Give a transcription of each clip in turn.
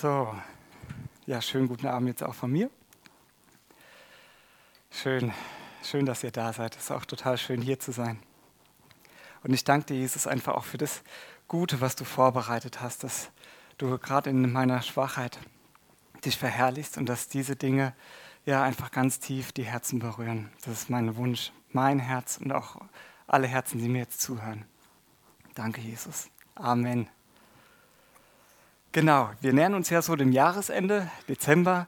So, ja, schönen guten Abend jetzt auch von mir. Schön, schön, dass ihr da seid. Es ist auch total schön, hier zu sein. Und ich danke dir, Jesus, einfach auch für das Gute, was du vorbereitet hast, dass du gerade in meiner Schwachheit dich verherrlichst und dass diese Dinge ja einfach ganz tief die Herzen berühren. Das ist mein Wunsch, mein Herz und auch alle Herzen, die mir jetzt zuhören. Danke, Jesus. Amen. Genau, wir nähern uns ja so dem Jahresende, Dezember.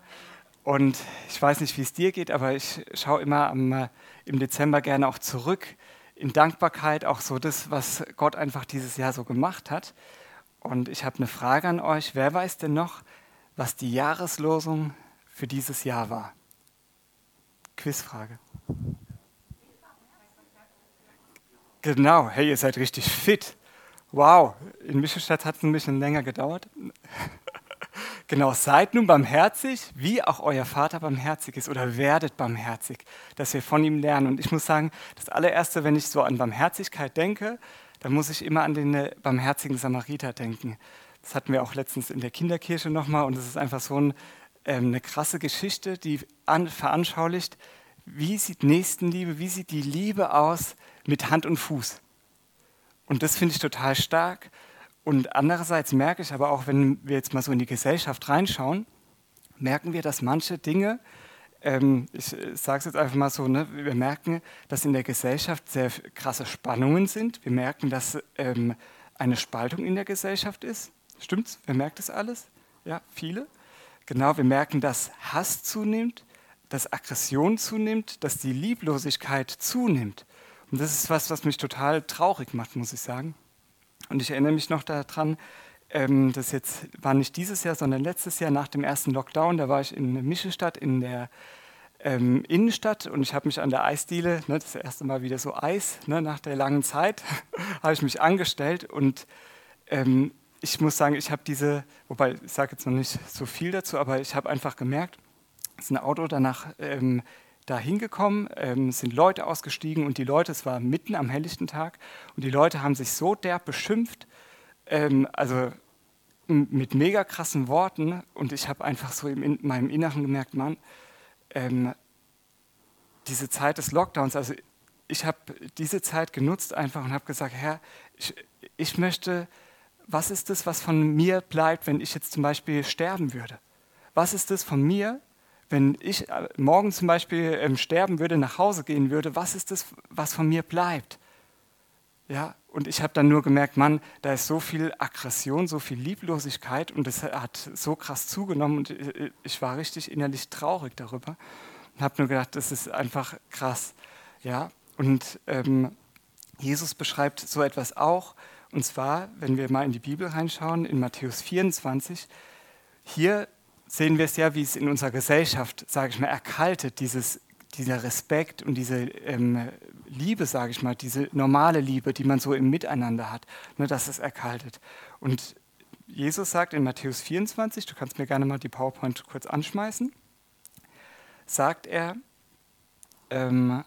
Und ich weiß nicht, wie es dir geht, aber ich schaue immer am, äh, im Dezember gerne auch zurück in Dankbarkeit, auch so das, was Gott einfach dieses Jahr so gemacht hat. Und ich habe eine Frage an euch. Wer weiß denn noch, was die Jahreslosung für dieses Jahr war? Quizfrage. Genau, hey, ihr seid richtig fit. Wow, in Michelstadt hat es ein bisschen länger gedauert. genau, seid nun barmherzig, wie auch euer Vater barmherzig ist oder werdet barmherzig, dass wir von ihm lernen. Und ich muss sagen, das allererste, wenn ich so an Barmherzigkeit denke, dann muss ich immer an den äh, barmherzigen Samariter denken. Das hatten wir auch letztens in der Kinderkirche nochmal und es ist einfach so ein, ähm, eine krasse Geschichte, die an, veranschaulicht, wie sieht Nächstenliebe, wie sieht die Liebe aus mit Hand und Fuß. Und das finde ich total stark. Und andererseits merke ich aber auch, wenn wir jetzt mal so in die Gesellschaft reinschauen, merken wir, dass manche Dinge, ähm, ich sage es jetzt einfach mal so, ne, wir merken, dass in der Gesellschaft sehr krasse Spannungen sind. Wir merken, dass ähm, eine Spaltung in der Gesellschaft ist. Stimmt's? Wer merkt das alles? Ja, viele. Genau, wir merken, dass Hass zunimmt, dass Aggression zunimmt, dass die Lieblosigkeit zunimmt. Und das ist was, was mich total traurig macht, muss ich sagen. Und ich erinnere mich noch daran, ähm, das jetzt war nicht dieses Jahr, sondern letztes Jahr nach dem ersten Lockdown, da war ich in Mischelstadt in der ähm, Innenstadt und ich habe mich an der Eisdiele, ne, das erste Mal wieder so Eis, ne, nach der langen Zeit, habe ich mich angestellt und ähm, ich muss sagen, ich habe diese, wobei ich sage jetzt noch nicht so viel dazu, aber ich habe einfach gemerkt, ist ein Auto danach ähm, da hingekommen, ähm, sind Leute ausgestiegen und die Leute, es war mitten am helllichten Tag, und die Leute haben sich so derb beschimpft, ähm, also mit mega krassen Worten, und ich habe einfach so in meinem Inneren gemerkt, Mann, ähm, diese Zeit des Lockdowns, also ich habe diese Zeit genutzt einfach und habe gesagt, Herr, ich, ich möchte, was ist das, was von mir bleibt, wenn ich jetzt zum Beispiel sterben würde? Was ist das von mir, wenn ich äh, morgen zum Beispiel ähm, sterben würde, nach Hause gehen würde, was ist das, was von mir bleibt? Ja, und ich habe dann nur gemerkt, Mann, da ist so viel Aggression, so viel Lieblosigkeit und das hat so krass zugenommen und äh, ich war richtig innerlich traurig darüber und habe nur gedacht, das ist einfach krass. Ja, und ähm, Jesus beschreibt so etwas auch und zwar, wenn wir mal in die Bibel reinschauen, in Matthäus 24, hier sehen wir es ja, wie es in unserer Gesellschaft, sage ich mal, erkaltet, dieses, dieser Respekt und diese ähm, Liebe, sage ich mal, diese normale Liebe, die man so im Miteinander hat, nur dass es erkaltet. Und Jesus sagt in Matthäus 24, du kannst mir gerne mal die PowerPoint kurz anschmeißen, sagt er ähm,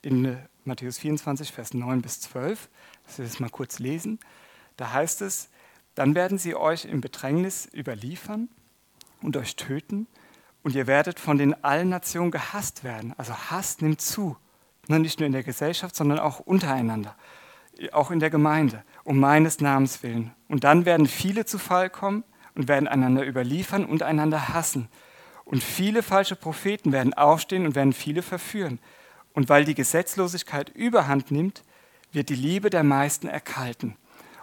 in Matthäus 24, Vers 9 bis 12, dass wir das mal kurz lesen, da heißt es, dann werden sie euch im Bedrängnis überliefern und euch töten und ihr werdet von den allen Nationen gehasst werden. Also Hass nimmt zu, ne, nicht nur in der Gesellschaft, sondern auch untereinander, auch in der Gemeinde, um meines Namens willen. Und dann werden viele zu Fall kommen und werden einander überliefern und einander hassen. Und viele falsche Propheten werden aufstehen und werden viele verführen. Und weil die Gesetzlosigkeit überhand nimmt, wird die Liebe der meisten erkalten.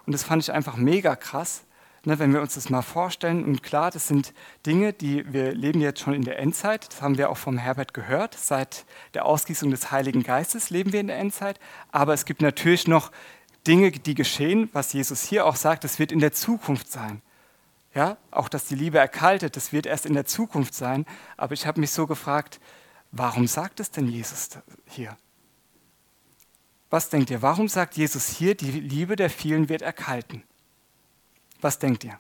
Und das fand ich einfach mega krass, Ne, wenn wir uns das mal vorstellen, und klar, das sind Dinge, die wir leben jetzt schon in der Endzeit, das haben wir auch vom Herbert gehört, seit der Ausgießung des Heiligen Geistes leben wir in der Endzeit, aber es gibt natürlich noch Dinge, die geschehen, was Jesus hier auch sagt, das wird in der Zukunft sein. Ja, auch dass die Liebe erkaltet, das wird erst in der Zukunft sein, aber ich habe mich so gefragt, warum sagt es denn Jesus hier? Was denkt ihr, warum sagt Jesus hier, die Liebe der vielen wird erkalten? Was denkt ihr?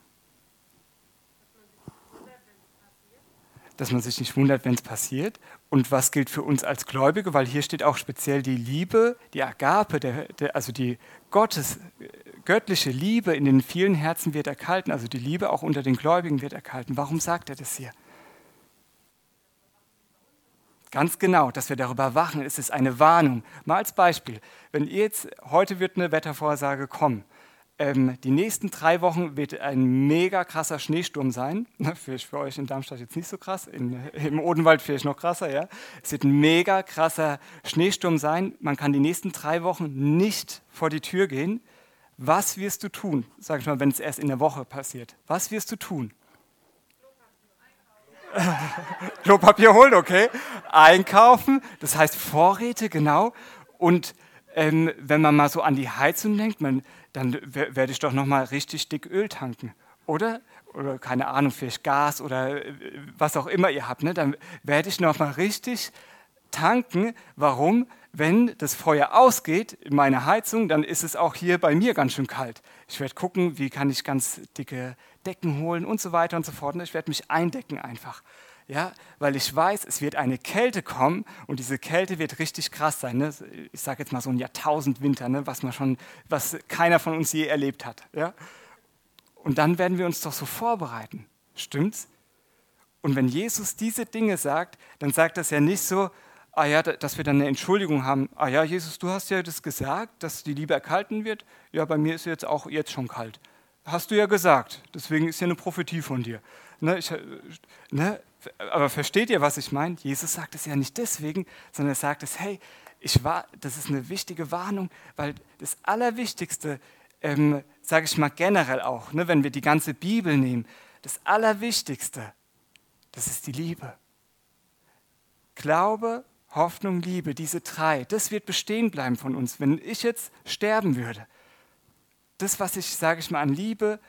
dass man sich nicht wundert, wenn es passiert. Und was gilt für uns als Gläubige? Weil hier steht auch speziell die Liebe, die Agape, der, der, also die Gottes, göttliche Liebe in den vielen Herzen wird erkalten. Also die Liebe auch unter den Gläubigen wird erkalten. Warum sagt er das hier? Ganz genau, dass wir darüber wachen. Es ist eine Warnung. Mal als Beispiel, wenn ihr jetzt, heute wird eine Wettervorsage kommen. Ähm, die nächsten drei Wochen wird ein mega krasser Schneesturm sein. Vielleicht für euch in Darmstadt jetzt nicht so krass, in, im Odenwald vielleicht noch krasser, ja. Es wird ein mega krasser Schneesturm sein. Man kann die nächsten drei Wochen nicht vor die Tür gehen. Was wirst du tun, sag ich mal, wenn es erst in der Woche passiert? Was wirst du tun? Klopapier holen, okay. Einkaufen, das heißt Vorräte, genau. Und ähm, wenn man mal so an die Heizung denkt, man, dann werde ich doch noch mal richtig dick Öl tanken, oder? Oder keine Ahnung, vielleicht Gas oder äh, was auch immer ihr habt. Ne? Dann werde ich noch mal richtig tanken. Warum? Wenn das Feuer ausgeht in meiner Heizung, dann ist es auch hier bei mir ganz schön kalt. Ich werde gucken, wie kann ich ganz dicke Decken holen und so weiter und so fort. Und ich werde mich eindecken einfach. Ja, weil ich weiß, es wird eine Kälte kommen und diese Kälte wird richtig krass sein. Ne? Ich sage jetzt mal so ein Jahrtausendwinter, ne? was man schon, was keiner von uns je erlebt hat. Ja? Und dann werden wir uns doch so vorbereiten. Stimmt's? Und wenn Jesus diese Dinge sagt, dann sagt das ja nicht so, ah ja, dass wir dann eine Entschuldigung haben. Ah ja, Jesus, du hast ja das gesagt, dass die Liebe erkalten wird. Ja, bei mir ist jetzt auch jetzt schon kalt. Hast du ja gesagt. Deswegen ist ja eine Prophetie von dir. Ne, ich, ne, aber versteht ihr, was ich meine? Jesus sagt es ja nicht deswegen, sondern er sagt es, hey, ich war, das ist eine wichtige Warnung, weil das Allerwichtigste, ähm, sage ich mal generell auch, ne, wenn wir die ganze Bibel nehmen, das Allerwichtigste, das ist die Liebe. Glaube, Hoffnung, Liebe, diese drei, das wird bestehen bleiben von uns. Wenn ich jetzt sterben würde, das, was ich, sage ich mal, an Liebe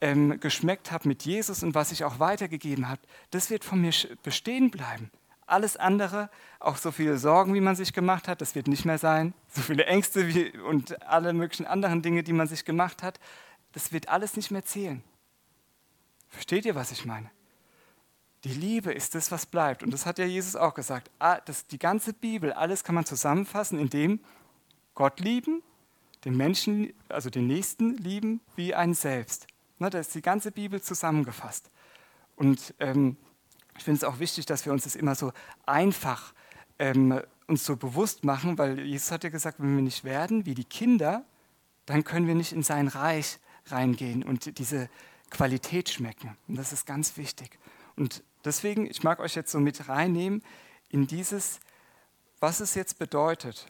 ähm, geschmeckt habe mit Jesus und was ich auch weitergegeben habe, das wird von mir bestehen bleiben. Alles andere, auch so viele Sorgen, wie man sich gemacht hat, das wird nicht mehr sein. So viele Ängste wie, und alle möglichen anderen Dinge, die man sich gemacht hat, das wird alles nicht mehr zählen. Versteht ihr, was ich meine? Die Liebe ist das, was bleibt. Und das hat ja Jesus auch gesagt. Ah, das, die ganze Bibel, alles kann man zusammenfassen, indem Gott lieben, den Menschen, also den Nächsten lieben wie einen selbst. Ne, da ist die ganze Bibel zusammengefasst. Und ähm, ich finde es auch wichtig, dass wir uns das immer so einfach ähm, uns so bewusst machen, weil Jesus hat ja gesagt, wenn wir nicht werden wie die Kinder, dann können wir nicht in sein Reich reingehen und diese Qualität schmecken. Und das ist ganz wichtig. Und deswegen, ich mag euch jetzt so mit reinnehmen in dieses, was es jetzt bedeutet.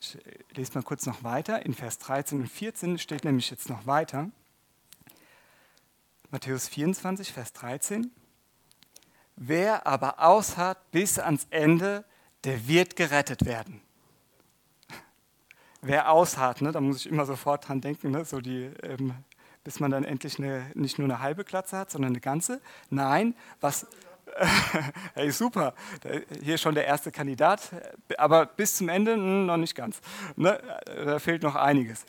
Ich lese mal kurz noch weiter. In Vers 13 und 14 steht nämlich jetzt noch weiter. Matthäus 24, Vers 13. Wer aber ausharrt bis ans Ende, der wird gerettet werden. Wer ausharrt, ne, da muss ich immer sofort dran denken, ne, so die, ähm, bis man dann endlich eine, nicht nur eine halbe Glatze hat, sondern eine ganze. Nein, was. hey, super, hier schon der erste Kandidat, aber bis zum Ende hm, noch nicht ganz. Ne, da fehlt noch einiges.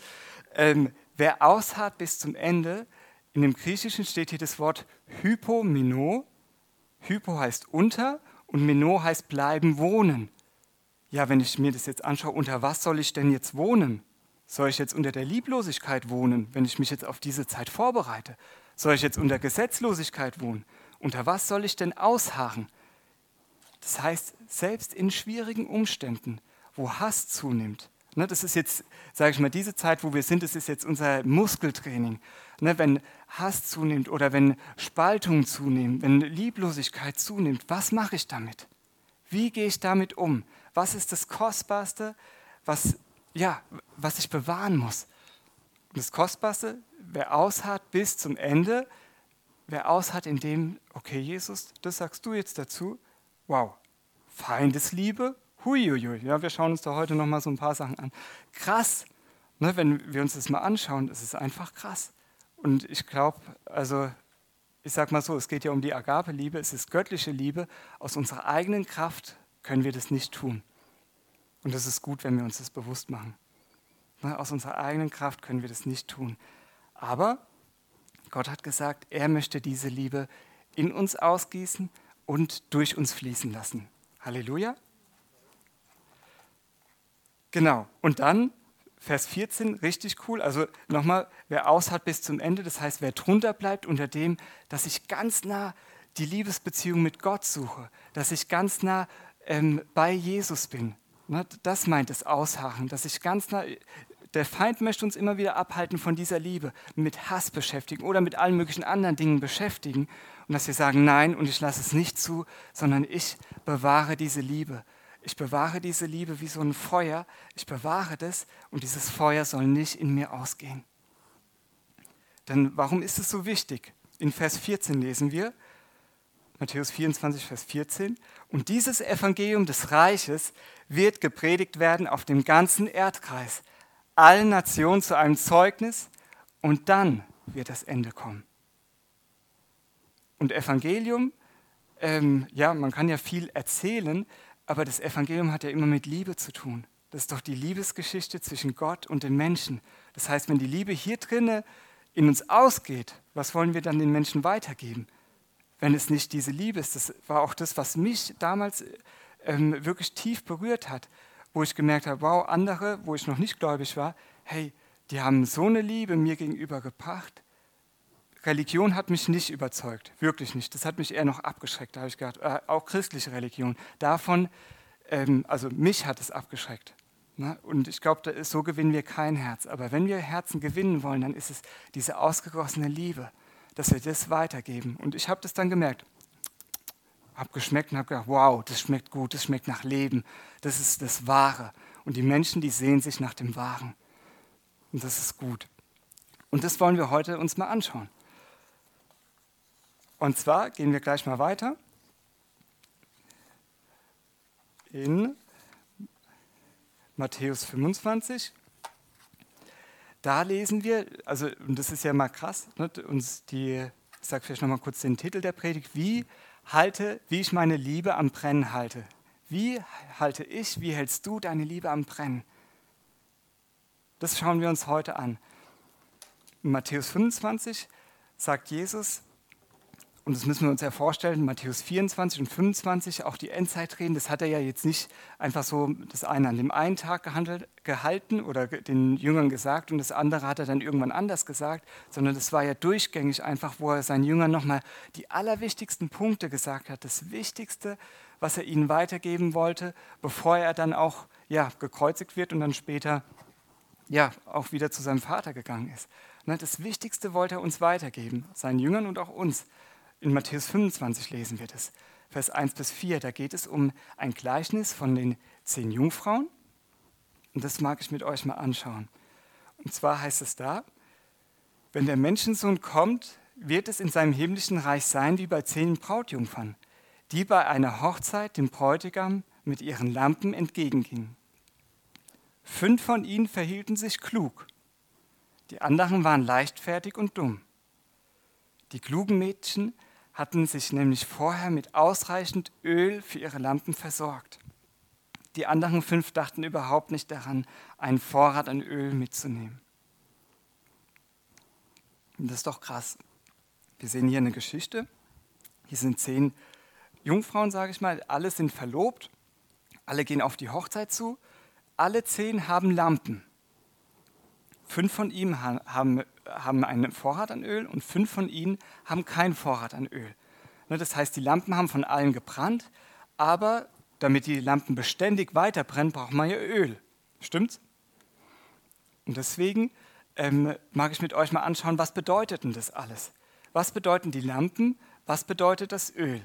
Ähm, wer ausharrt bis zum Ende, in dem Griechischen steht hier das Wort Hypomino. Hypo heißt unter und Mino heißt bleiben, wohnen. Ja, wenn ich mir das jetzt anschaue, unter was soll ich denn jetzt wohnen? Soll ich jetzt unter der Lieblosigkeit wohnen, wenn ich mich jetzt auf diese Zeit vorbereite? Soll ich jetzt unter Gesetzlosigkeit wohnen? Unter was soll ich denn ausharren? Das heißt, selbst in schwierigen Umständen, wo Hass zunimmt, ne, das ist jetzt, sage ich mal, diese Zeit, wo wir sind, das ist jetzt unser Muskeltraining. Ne, wenn Hass zunimmt oder wenn Spaltung zunimmt, wenn Lieblosigkeit zunimmt, was mache ich damit? Wie gehe ich damit um? Was ist das Kostbarste, was, ja, was ich bewahren muss? Und das Kostbarste, wer ausharrt bis zum Ende, wer ausharrt in dem, okay Jesus, das sagst du jetzt dazu, wow, Feindesliebe, huiuiui, ja, wir schauen uns da heute nochmal so ein paar Sachen an. Krass, ne, wenn wir uns das mal anschauen, ist einfach krass. Und ich glaube, also ich sage mal so, es geht ja um die Agape-Liebe, es ist göttliche Liebe. Aus unserer eigenen Kraft können wir das nicht tun. Und es ist gut, wenn wir uns das bewusst machen. Ne, aus unserer eigenen Kraft können wir das nicht tun. Aber Gott hat gesagt, er möchte diese Liebe in uns ausgießen und durch uns fließen lassen. Halleluja. Genau. Und dann Vers 14, richtig cool. Also nochmal, wer aushat bis zum Ende, das heißt, wer drunter bleibt unter dem, dass ich ganz nah die Liebesbeziehung mit Gott suche, dass ich ganz nah ähm, bei Jesus bin. Ne, das meint das Ausharren, dass ich ganz nah, der Feind möchte uns immer wieder abhalten von dieser Liebe, mit Hass beschäftigen oder mit allen möglichen anderen Dingen beschäftigen. Und dass wir sagen, nein, und ich lasse es nicht zu, sondern ich bewahre diese Liebe. Ich bewahre diese Liebe wie so ein Feuer. Ich bewahre das und dieses Feuer soll nicht in mir ausgehen. Denn warum ist es so wichtig? In Vers 14 lesen wir, Matthäus 24, Vers 14, und dieses Evangelium des Reiches wird gepredigt werden auf dem ganzen Erdkreis allen Nationen zu einem Zeugnis und dann wird das Ende kommen. Und Evangelium, ähm, ja, man kann ja viel erzählen, aber das Evangelium hat ja immer mit Liebe zu tun. Das ist doch die Liebesgeschichte zwischen Gott und den Menschen. Das heißt, wenn die Liebe hier drinne in uns ausgeht, was wollen wir dann den Menschen weitergeben? Wenn es nicht diese Liebe ist, das war auch das, was mich damals ähm, wirklich tief berührt hat wo ich gemerkt habe, wow, andere, wo ich noch nicht gläubig war, hey, die haben so eine Liebe mir gegenüber gebracht. Religion hat mich nicht überzeugt, wirklich nicht. Das hat mich eher noch abgeschreckt. Da habe ich gedacht, äh, auch christliche Religion. Davon, ähm, also mich hat es abgeschreckt. Ne? Und ich glaube, so gewinnen wir kein Herz. Aber wenn wir Herzen gewinnen wollen, dann ist es diese ausgegossene Liebe, dass wir das weitergeben. Und ich habe das dann gemerkt habe geschmeckt und habe gedacht, wow, das schmeckt gut, das schmeckt nach Leben, das ist das Wahre. Und die Menschen, die sehen sich nach dem Wahren. Und das ist gut. Und das wollen wir heute uns mal anschauen. Und zwar gehen wir gleich mal weiter in Matthäus 25. Da lesen wir, also, und das ist ja mal krass, ne, uns die, ich sage vielleicht nochmal kurz den Titel der Predigt, wie halte, wie ich meine Liebe am Brennen halte. Wie halte ich, wie hältst du deine Liebe am Brennen? Das schauen wir uns heute an. In Matthäus 25 sagt Jesus, und das müssen wir uns ja vorstellen, Matthäus 24 und 25, auch die Endzeitreden, das hat er ja jetzt nicht einfach so das eine an dem einen Tag gehandelt, gehalten oder den Jüngern gesagt und das andere hat er dann irgendwann anders gesagt, sondern das war ja durchgängig einfach, wo er seinen Jüngern nochmal die allerwichtigsten Punkte gesagt hat, das Wichtigste, was er ihnen weitergeben wollte, bevor er dann auch ja, gekreuzigt wird und dann später ja, auch wieder zu seinem Vater gegangen ist. Ne, das Wichtigste wollte er uns weitergeben, seinen Jüngern und auch uns. In Matthäus 25 lesen wir das, Vers 1 bis 4. Da geht es um ein Gleichnis von den zehn Jungfrauen. Und das mag ich mit euch mal anschauen. Und zwar heißt es da, wenn der Menschensohn kommt, wird es in seinem himmlischen Reich sein wie bei zehn Brautjungfern, die bei einer Hochzeit dem Bräutigam mit ihren Lampen entgegengingen. Fünf von ihnen verhielten sich klug, die anderen waren leichtfertig und dumm. Die klugen Mädchen hatten sich nämlich vorher mit ausreichend Öl für ihre Lampen versorgt. Die anderen fünf dachten überhaupt nicht daran, einen Vorrat an Öl mitzunehmen. Und das ist doch krass. Wir sehen hier eine Geschichte. Hier sind zehn Jungfrauen, sage ich mal. Alle sind verlobt. Alle gehen auf die Hochzeit zu. Alle zehn haben Lampen. Fünf von ihnen haben, haben einen Vorrat an Öl und fünf von ihnen haben keinen Vorrat an Öl. Ne, das heißt, die Lampen haben von allen gebrannt, aber damit die Lampen beständig weiter brennen, braucht man ja Öl. Stimmt's? Und deswegen ähm, mag ich mit euch mal anschauen, was bedeutet denn das alles? Was bedeuten die Lampen? Was bedeutet das Öl?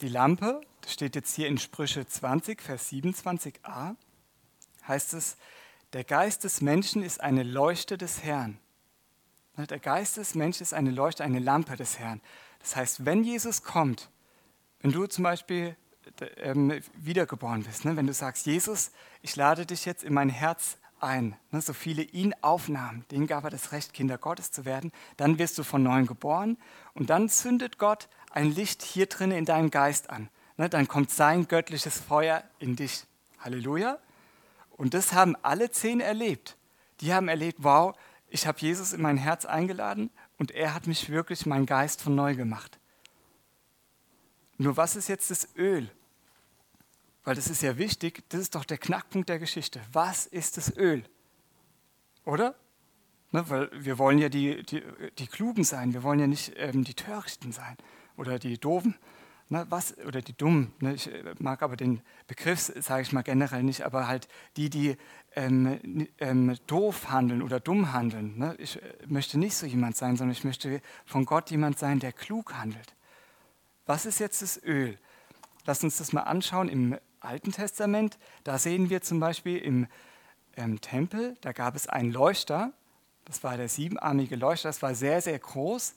Die Lampe, das steht jetzt hier in Sprüche 20, Vers 27a, heißt es, der Geist des Menschen ist eine Leuchte des Herrn. Der Geist des Menschen ist eine Leuchte, eine Lampe des Herrn. Das heißt, wenn Jesus kommt, wenn du zum Beispiel ähm, wiedergeboren bist, ne, wenn du sagst, Jesus, ich lade dich jetzt in mein Herz ein, ne, so viele ihn aufnahmen, denen gab er das Recht, Kinder Gottes zu werden, dann wirst du von neuem geboren und dann zündet Gott ein Licht hier drinnen in deinem Geist an. Ne, dann kommt sein göttliches Feuer in dich. Halleluja. Und das haben alle zehn erlebt. Die haben erlebt, wow, ich habe Jesus in mein Herz eingeladen und er hat mich wirklich, mein Geist von neu gemacht. Nur was ist jetzt das Öl? Weil das ist ja wichtig, das ist doch der Knackpunkt der Geschichte. Was ist das Öl? Oder? Ne, weil wir wollen ja die, die, die Klugen sein, wir wollen ja nicht ähm, die Törichten sein oder die Doofen. Ne, was, oder die Dummen. Ne, ich äh, mag aber den Begriff, sage ich mal generell nicht, aber halt die, die ähm, ähm, doof handeln oder dumm handeln. Ne? Ich äh, möchte nicht so jemand sein, sondern ich möchte von Gott jemand sein, der klug handelt. Was ist jetzt das Öl? Lass uns das mal anschauen im Alten Testament. Da sehen wir zum Beispiel im ähm, Tempel, da gab es einen Leuchter, das war der siebenarmige Leuchter, das war sehr, sehr groß.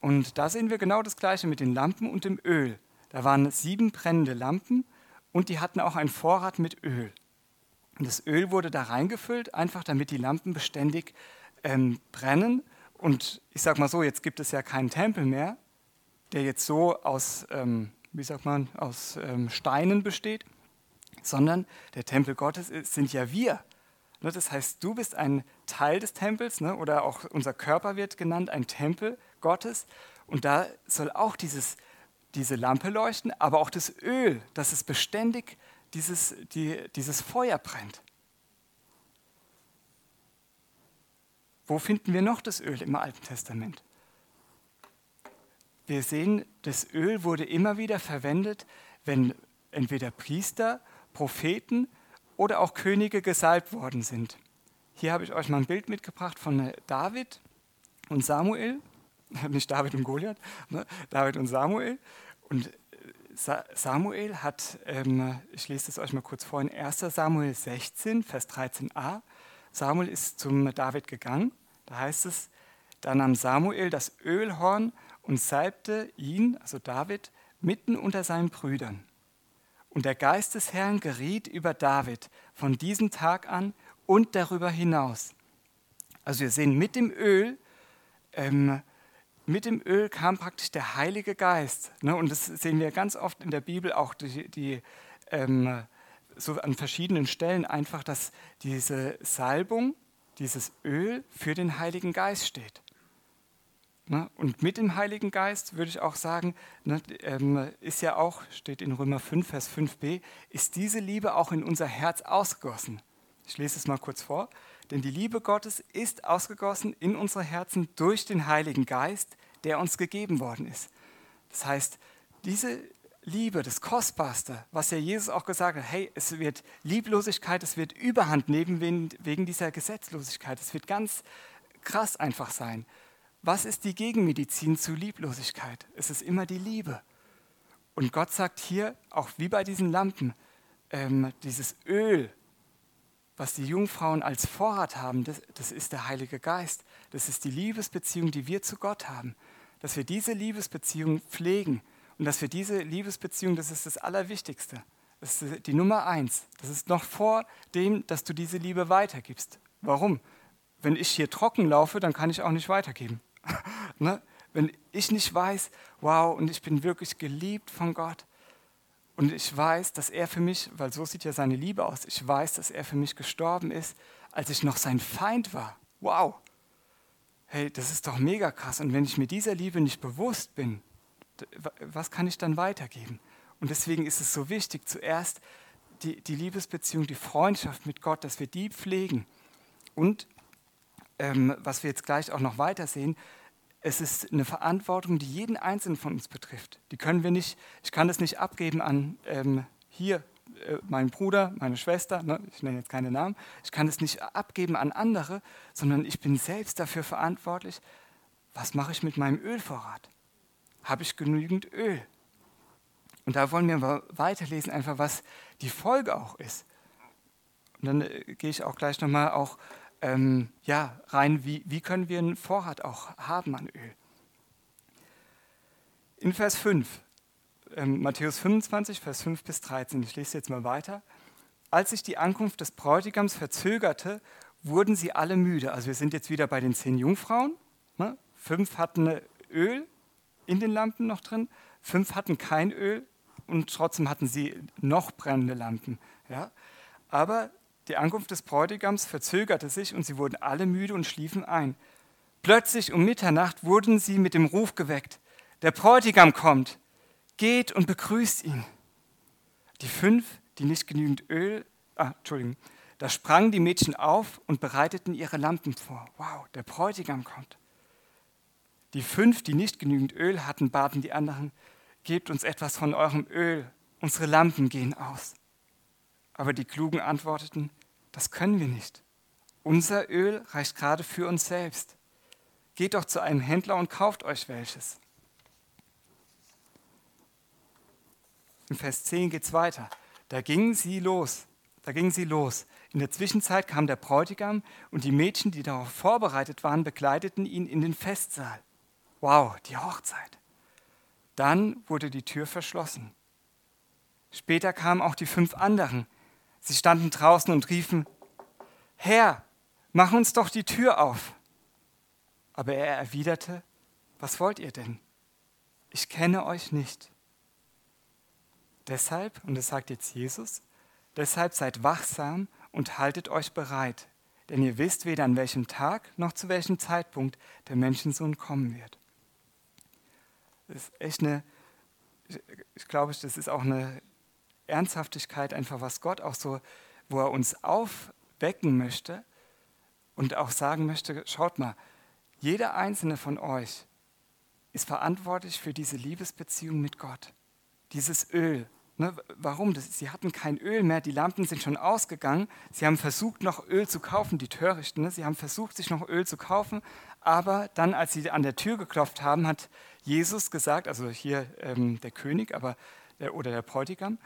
Und da sehen wir genau das Gleiche mit den Lampen und dem Öl. Da waren sieben brennende Lampen und die hatten auch einen Vorrat mit Öl. Und das Öl wurde da reingefüllt, einfach damit die Lampen beständig ähm, brennen. Und ich sage mal so, jetzt gibt es ja keinen Tempel mehr, der jetzt so aus, ähm, wie sagt man, aus ähm, Steinen besteht, sondern der Tempel Gottes sind ja wir. Ne, das heißt, du bist ein Teil des Tempels ne, oder auch unser Körper wird genannt, ein Tempel Gottes. Und da soll auch dieses, diese Lampe leuchten, aber auch das Öl, dass es beständig dieses, die, dieses Feuer brennt. Wo finden wir noch das Öl im Alten Testament? Wir sehen, das Öl wurde immer wieder verwendet, wenn entweder Priester, Propheten oder auch Könige gesalbt worden sind. Hier habe ich euch mal ein Bild mitgebracht von David und Samuel, nicht David und Goliath, ne? David und Samuel. Und äh, Samuel hat, ähm, ich lese es euch mal kurz vor, in 1 Samuel 16, Vers 13a, Samuel ist zum David gegangen, da heißt es, da nahm Samuel das Ölhorn und salbte ihn, also David, mitten unter seinen Brüdern. Und der Geist des Herrn geriet über David von diesem Tag an und darüber hinaus. Also wir sehen mit dem Öl, ähm, mit dem Öl kam praktisch der Heilige Geist. Ne? Und das sehen wir ganz oft in der Bibel auch die, die ähm, so an verschiedenen Stellen einfach, dass diese Salbung, dieses Öl für den Heiligen Geist steht. Ne? Und mit dem Heiligen Geist würde ich auch sagen, ne, ähm, ist ja auch, steht in Römer 5, Vers 5b, ist diese Liebe auch in unser Herz ausgegossen. Ich lese es mal kurz vor. Denn die Liebe Gottes ist ausgegossen in unsere Herzen durch den Heiligen Geist, der uns gegeben worden ist. Das heißt, diese Liebe, das Kostbarste, was ja Jesus auch gesagt hat, hey, es wird Lieblosigkeit, es wird Überhand nehmen wegen dieser Gesetzlosigkeit. Es wird ganz krass einfach sein. Was ist die Gegenmedizin zu Lieblosigkeit? Es ist immer die Liebe. Und Gott sagt hier, auch wie bei diesen Lampen, ähm, dieses Öl, was die Jungfrauen als Vorrat haben, das, das ist der Heilige Geist. Das ist die Liebesbeziehung, die wir zu Gott haben. Dass wir diese Liebesbeziehung pflegen und dass wir diese Liebesbeziehung, das ist das Allerwichtigste. Das ist die Nummer eins. Das ist noch vor dem, dass du diese Liebe weitergibst. Warum? Wenn ich hier trocken laufe, dann kann ich auch nicht weitergeben. ne? Wenn ich nicht weiß, wow, und ich bin wirklich geliebt von Gott und ich weiß, dass er für mich, weil so sieht ja seine Liebe aus, ich weiß, dass er für mich gestorben ist, als ich noch sein Feind war. Wow. Hey, das ist doch mega krass. Und wenn ich mir dieser Liebe nicht bewusst bin, was kann ich dann weitergeben? Und deswegen ist es so wichtig, zuerst die, die Liebesbeziehung, die Freundschaft mit Gott, dass wir die pflegen. Und ähm, was wir jetzt gleich auch noch weiter sehen, es ist eine Verantwortung, die jeden Einzelnen von uns betrifft. Die können wir nicht, ich kann das nicht abgeben an ähm, hier äh, meinen Bruder, meine Schwester, ne, ich nenne jetzt keine Namen, ich kann es nicht abgeben an andere, sondern ich bin selbst dafür verantwortlich, was mache ich mit meinem Ölvorrat? Habe ich genügend Öl? Und da wollen wir weiterlesen, einfach was die Folge auch ist. Und dann äh, gehe ich auch gleich nochmal auch ähm, ja, rein, wie, wie können wir einen Vorrat auch haben an Öl. In Vers 5, ähm, Matthäus 25, Vers 5 bis 13, ich lese jetzt mal weiter. Als sich die Ankunft des Bräutigams verzögerte, wurden sie alle müde. Also wir sind jetzt wieder bei den zehn Jungfrauen. Ne? Fünf hatten Öl in den Lampen noch drin, fünf hatten kein Öl und trotzdem hatten sie noch brennende Lampen. Ja? Aber die Ankunft des Bräutigams verzögerte sich und sie wurden alle müde und schliefen ein. Plötzlich um Mitternacht wurden sie mit dem Ruf geweckt, der Bräutigam kommt, geht und begrüßt ihn. Die fünf, die nicht genügend Öl, ah, Entschuldigung, da sprangen die Mädchen auf und bereiteten ihre Lampen vor. Wow, der Bräutigam kommt. Die fünf, die nicht genügend Öl hatten, baten die anderen, gebt uns etwas von eurem Öl, unsere Lampen gehen aus. Aber die Klugen antworteten, das können wir nicht. Unser Öl reicht gerade für uns selbst. Geht doch zu einem Händler und kauft euch welches. In Vers 10 geht es weiter. Da gingen sie los. Da gingen sie los. In der Zwischenzeit kam der Bräutigam und die Mädchen, die darauf vorbereitet waren, begleiteten ihn in den Festsaal. Wow, die Hochzeit. Dann wurde die Tür verschlossen. Später kamen auch die fünf anderen. Sie standen draußen und riefen, Herr, mach uns doch die Tür auf. Aber er erwiderte, was wollt ihr denn? Ich kenne euch nicht. Deshalb, und das sagt jetzt Jesus, deshalb seid wachsam und haltet euch bereit, denn ihr wisst weder an welchem Tag noch zu welchem Zeitpunkt der Menschensohn kommen wird. Das ist echt eine, ich glaube, das ist auch eine Ernsthaftigkeit, einfach was Gott auch so, wo er uns aufwecken möchte und auch sagen möchte, schaut mal, jeder einzelne von euch ist verantwortlich für diese Liebesbeziehung mit Gott. Dieses Öl, Ne, warum? Das, sie hatten kein Öl mehr, die Lampen sind schon ausgegangen. Sie haben versucht, noch Öl zu kaufen, die Törichten. Ne? Sie haben versucht, sich noch Öl zu kaufen. Aber dann, als sie an der Tür geklopft haben, hat Jesus gesagt, also hier ähm, der König aber, der, oder der Bräutigam,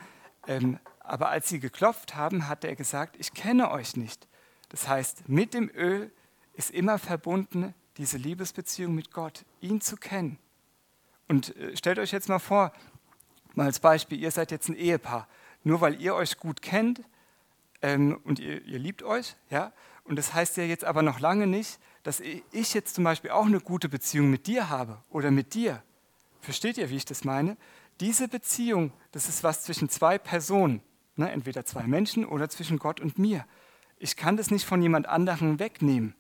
ähm, aber als sie geklopft haben, hat er gesagt, ich kenne euch nicht. Das heißt, mit dem Öl ist immer verbunden diese Liebesbeziehung mit Gott, ihn zu kennen. Und äh, stellt euch jetzt mal vor, Mal als Beispiel, ihr seid jetzt ein Ehepaar. Nur weil ihr euch gut kennt ähm, und ihr, ihr liebt euch, ja, und das heißt ja jetzt aber noch lange nicht, dass ich jetzt zum Beispiel auch eine gute Beziehung mit dir habe oder mit dir. Versteht ihr, wie ich das meine? Diese Beziehung, das ist was zwischen zwei Personen, ne? entweder zwei Menschen oder zwischen Gott und mir. Ich kann das nicht von jemand anderem wegnehmen.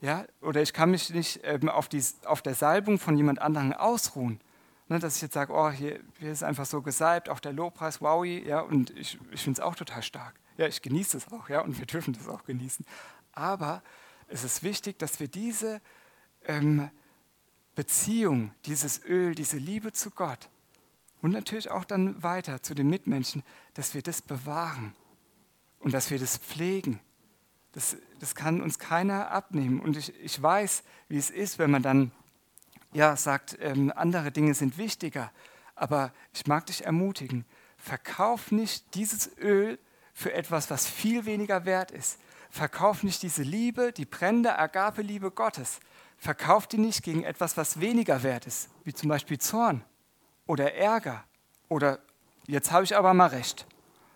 Ja? Oder ich kann mich nicht ähm, auf, die, auf der Salbung von jemand anderem ausruhen. Ne, dass ich jetzt sage, oh, hier, hier ist einfach so gesalbt, auch der Lobpreis, wow, ja, und ich, ich finde es auch total stark. Ja, ich genieße es auch, ja, und wir dürfen das auch genießen. Aber es ist wichtig, dass wir diese ähm, Beziehung, dieses Öl, diese Liebe zu Gott und natürlich auch dann weiter zu den Mitmenschen, dass wir das bewahren und dass wir das pflegen. Das, das kann uns keiner abnehmen. Und ich, ich weiß, wie es ist, wenn man dann ja, sagt, ähm, andere Dinge sind wichtiger. Aber ich mag dich ermutigen, verkauf nicht dieses Öl für etwas, was viel weniger wert ist. Verkauf nicht diese Liebe, die brennende Agape-Liebe Gottes. Verkauf die nicht gegen etwas, was weniger wert ist, wie zum Beispiel Zorn oder Ärger oder jetzt habe ich aber mal Recht.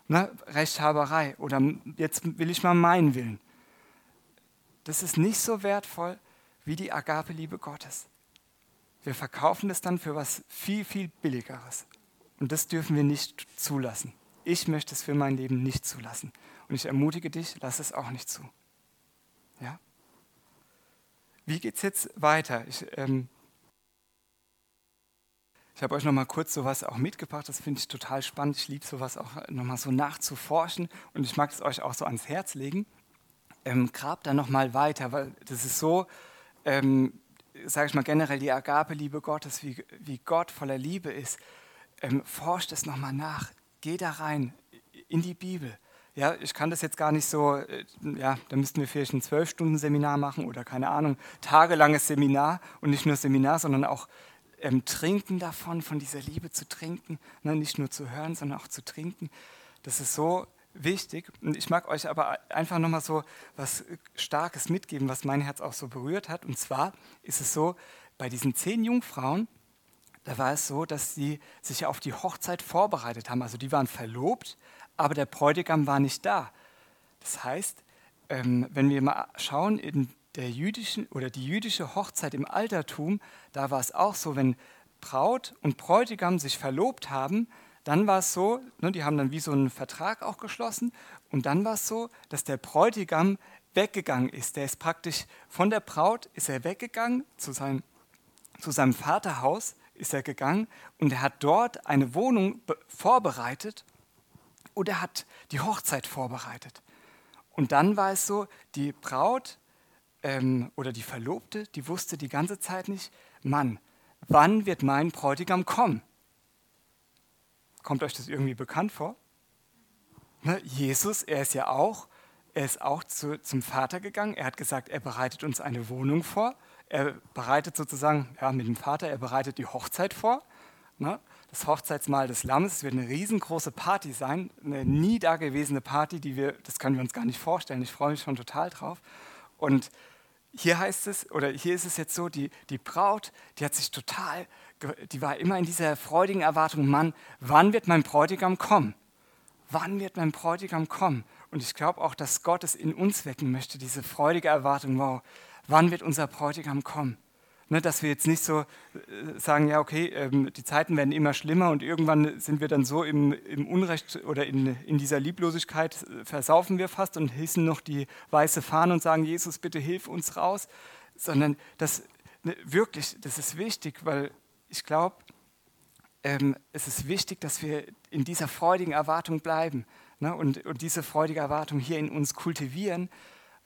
Ne? Rechthaberei oder jetzt will ich mal meinen Willen. Das ist nicht so wertvoll wie die Agape-Liebe Gottes. Wir verkaufen es dann für was viel, viel Billigeres. Und das dürfen wir nicht zulassen. Ich möchte es für mein Leben nicht zulassen. Und ich ermutige dich, lass es auch nicht zu. Ja? Wie geht es jetzt weiter? Ich, ähm, ich habe euch noch mal kurz sowas auch mitgebracht. Das finde ich total spannend. Ich liebe sowas auch noch mal so nachzuforschen. Und ich mag es euch auch so ans Herz legen. Ähm, grabt da noch mal weiter, weil das ist so ähm, sage ich mal generell, die Agape-Liebe Gottes, wie, wie Gott voller Liebe ist, ähm, forscht es nochmal nach. Geh da rein in die Bibel. Ja, ich kann das jetzt gar nicht so, äh, ja, da müssten wir vielleicht ein Zwölf-Stunden-Seminar machen oder keine Ahnung, tagelanges Seminar und nicht nur Seminar, sondern auch ähm, trinken davon, von dieser Liebe zu trinken, ne, nicht nur zu hören, sondern auch zu trinken. Das ist so wichtig. Und ich mag euch aber einfach nochmal so was Starkes mitgeben, was mein Herz auch so berührt hat. Und zwar ist es so, bei diesen zehn Jungfrauen, da war es so, dass sie sich auf die Hochzeit vorbereitet haben. Also die waren verlobt, aber der Bräutigam war nicht da. Das heißt, ähm, wenn wir mal schauen in der jüdischen oder die jüdische Hochzeit im Altertum, da war es auch so, wenn Braut und Bräutigam sich verlobt haben, dann war es so, ne, die haben dann wie so einen Vertrag auch geschlossen und dann war es so, dass der Bräutigam weggegangen ist. Der ist praktisch von der Braut, ist er weggegangen zu seinem, zu seinem Vaterhaus ist er gegangen und er hat dort eine Wohnung vorbereitet und er hat die Hochzeit vorbereitet. Und dann war es so, die Braut ähm, oder die Verlobte, die wusste die ganze Zeit nicht, Mann, wann wird mein Bräutigam kommen? Kommt euch das irgendwie bekannt vor? Ne, Jesus, er ist ja auch, er ist auch zu, zum Vater gegangen. Er hat gesagt, er bereitet uns eine Wohnung vor. Er bereitet sozusagen, ja, mit dem Vater, er bereitet die Hochzeit vor. Ne? Das Hochzeitsmahl des Lammes. Es wird eine riesengroße Party sein, eine nie dagewesene Party, die wir, das können wir uns gar nicht vorstellen. Ich freue mich schon total drauf. Und hier heißt es, oder hier ist es jetzt so, die, die Braut, die hat sich total, die war immer in dieser freudigen Erwartung, Mann, wann wird mein Bräutigam kommen? Wann wird mein Bräutigam kommen? Und ich glaube auch, dass Gott es in uns wecken möchte, diese freudige Erwartung, wow, wann wird unser Bräutigam kommen? Ne, dass wir jetzt nicht so äh, sagen, ja, okay, ähm, die Zeiten werden immer schlimmer und irgendwann sind wir dann so im, im Unrecht oder in, in dieser Lieblosigkeit, äh, versaufen wir fast und hissen noch die weiße Fahne und sagen, Jesus, bitte hilf uns raus, sondern das ne, wirklich, das ist wichtig, weil ich glaube, ähm, es ist wichtig, dass wir in dieser freudigen Erwartung bleiben ne, und, und diese freudige Erwartung hier in uns kultivieren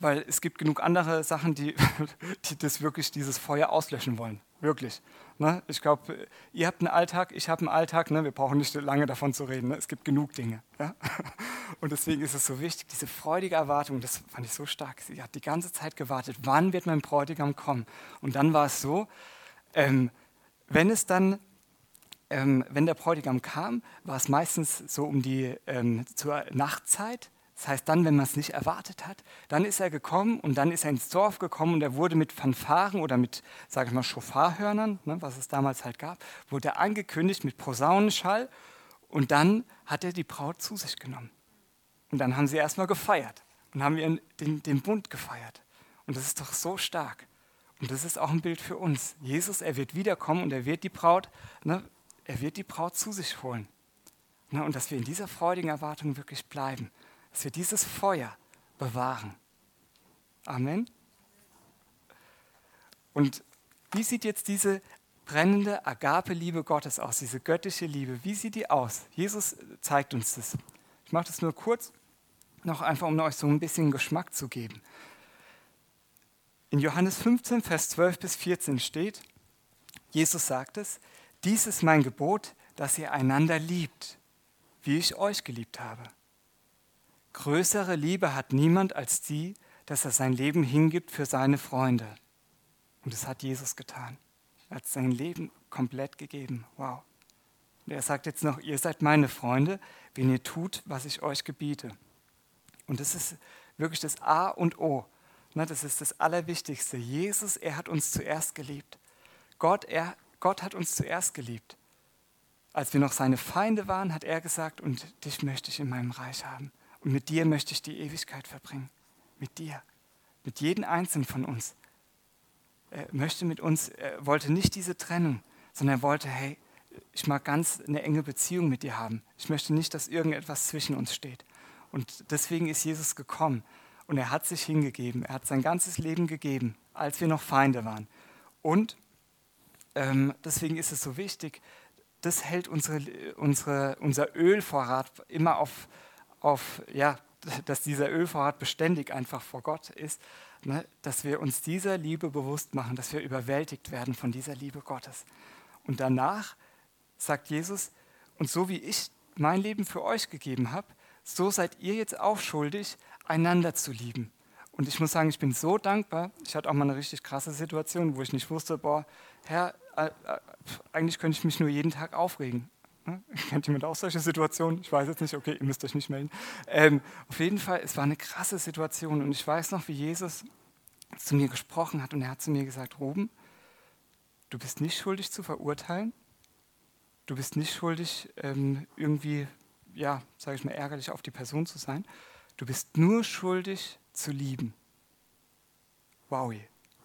weil es gibt genug andere Sachen, die, die das wirklich dieses Feuer auslöschen wollen. Wirklich. Ne? Ich glaube, ihr habt einen Alltag, ich habe einen Alltag, ne? wir brauchen nicht lange davon zu reden. Ne? Es gibt genug Dinge. Ja? Und deswegen ist es so wichtig, diese freudige Erwartung, das fand ich so stark. Sie hat die ganze Zeit gewartet, wann wird mein Bräutigam kommen? Und dann war es so, ähm, wenn es dann ähm, wenn der Bräutigam kam, war es meistens so um die ähm, zur Nachtzeit. Das heißt, dann, wenn man es nicht erwartet hat, dann ist er gekommen und dann ist er ins Dorf gekommen und er wurde mit Fanfaren oder mit, sage ich mal, Schofarhörnern, ne, was es damals halt gab, wurde er angekündigt mit Posaunenschall und dann hat er die Braut zu sich genommen. Und dann haben sie erstmal gefeiert und haben ihren, den, den Bund gefeiert. Und das ist doch so stark. Und das ist auch ein Bild für uns. Jesus, er wird wiederkommen und er wird die Braut, ne, er wird die Braut zu sich holen. Ne, und dass wir in dieser freudigen Erwartung wirklich bleiben dass wir dieses Feuer bewahren. Amen. Und wie sieht jetzt diese brennende Agape-Liebe Gottes aus, diese göttliche Liebe? Wie sieht die aus? Jesus zeigt uns das. Ich mache das nur kurz, noch einfach, um euch so ein bisschen Geschmack zu geben. In Johannes 15, Vers 12 bis 14 steht, Jesus sagt es, dies ist mein Gebot, dass ihr einander liebt, wie ich euch geliebt habe. Größere Liebe hat niemand als die, dass er sein Leben hingibt für seine Freunde. Und das hat Jesus getan. Er hat sein Leben komplett gegeben. Wow. Und er sagt jetzt noch, ihr seid meine Freunde, wenn ihr tut, was ich euch gebiete. Und das ist wirklich das A und O. Ne, das ist das Allerwichtigste. Jesus, er hat uns zuerst geliebt. Gott, er, Gott hat uns zuerst geliebt. Als wir noch seine Feinde waren, hat er gesagt, und dich möchte ich in meinem Reich haben. Und mit dir möchte ich die Ewigkeit verbringen. Mit dir. Mit jedem Einzelnen von uns. Er möchte mit uns, er wollte nicht diese Trennung, sondern er wollte, hey, ich mag ganz eine enge Beziehung mit dir haben. Ich möchte nicht, dass irgendetwas zwischen uns steht. Und deswegen ist Jesus gekommen. Und er hat sich hingegeben. Er hat sein ganzes Leben gegeben, als wir noch Feinde waren. Und ähm, deswegen ist es so wichtig, das hält unsere, unsere, unser Ölvorrat immer auf, auf, ja, dass dieser Ölvorrat beständig einfach vor Gott ist, ne, dass wir uns dieser Liebe bewusst machen, dass wir überwältigt werden von dieser Liebe Gottes. Und danach sagt Jesus, und so wie ich mein Leben für euch gegeben habe, so seid ihr jetzt auch schuldig, einander zu lieben. Und ich muss sagen, ich bin so dankbar. Ich hatte auch mal eine richtig krasse Situation, wo ich nicht wusste, boah, Herr, äh, äh, eigentlich könnte ich mich nur jeden Tag aufregen. Kennt jemand auch solche Situationen? Ich weiß jetzt nicht, okay, ihr müsst euch nicht melden. Ähm, auf jeden Fall, es war eine krasse Situation und ich weiß noch, wie Jesus zu mir gesprochen hat und er hat zu mir gesagt, Ruben, du bist nicht schuldig zu verurteilen, du bist nicht schuldig, ähm, irgendwie, ja, sage ich mal, ärgerlich auf die Person zu sein, du bist nur schuldig zu lieben. Wow.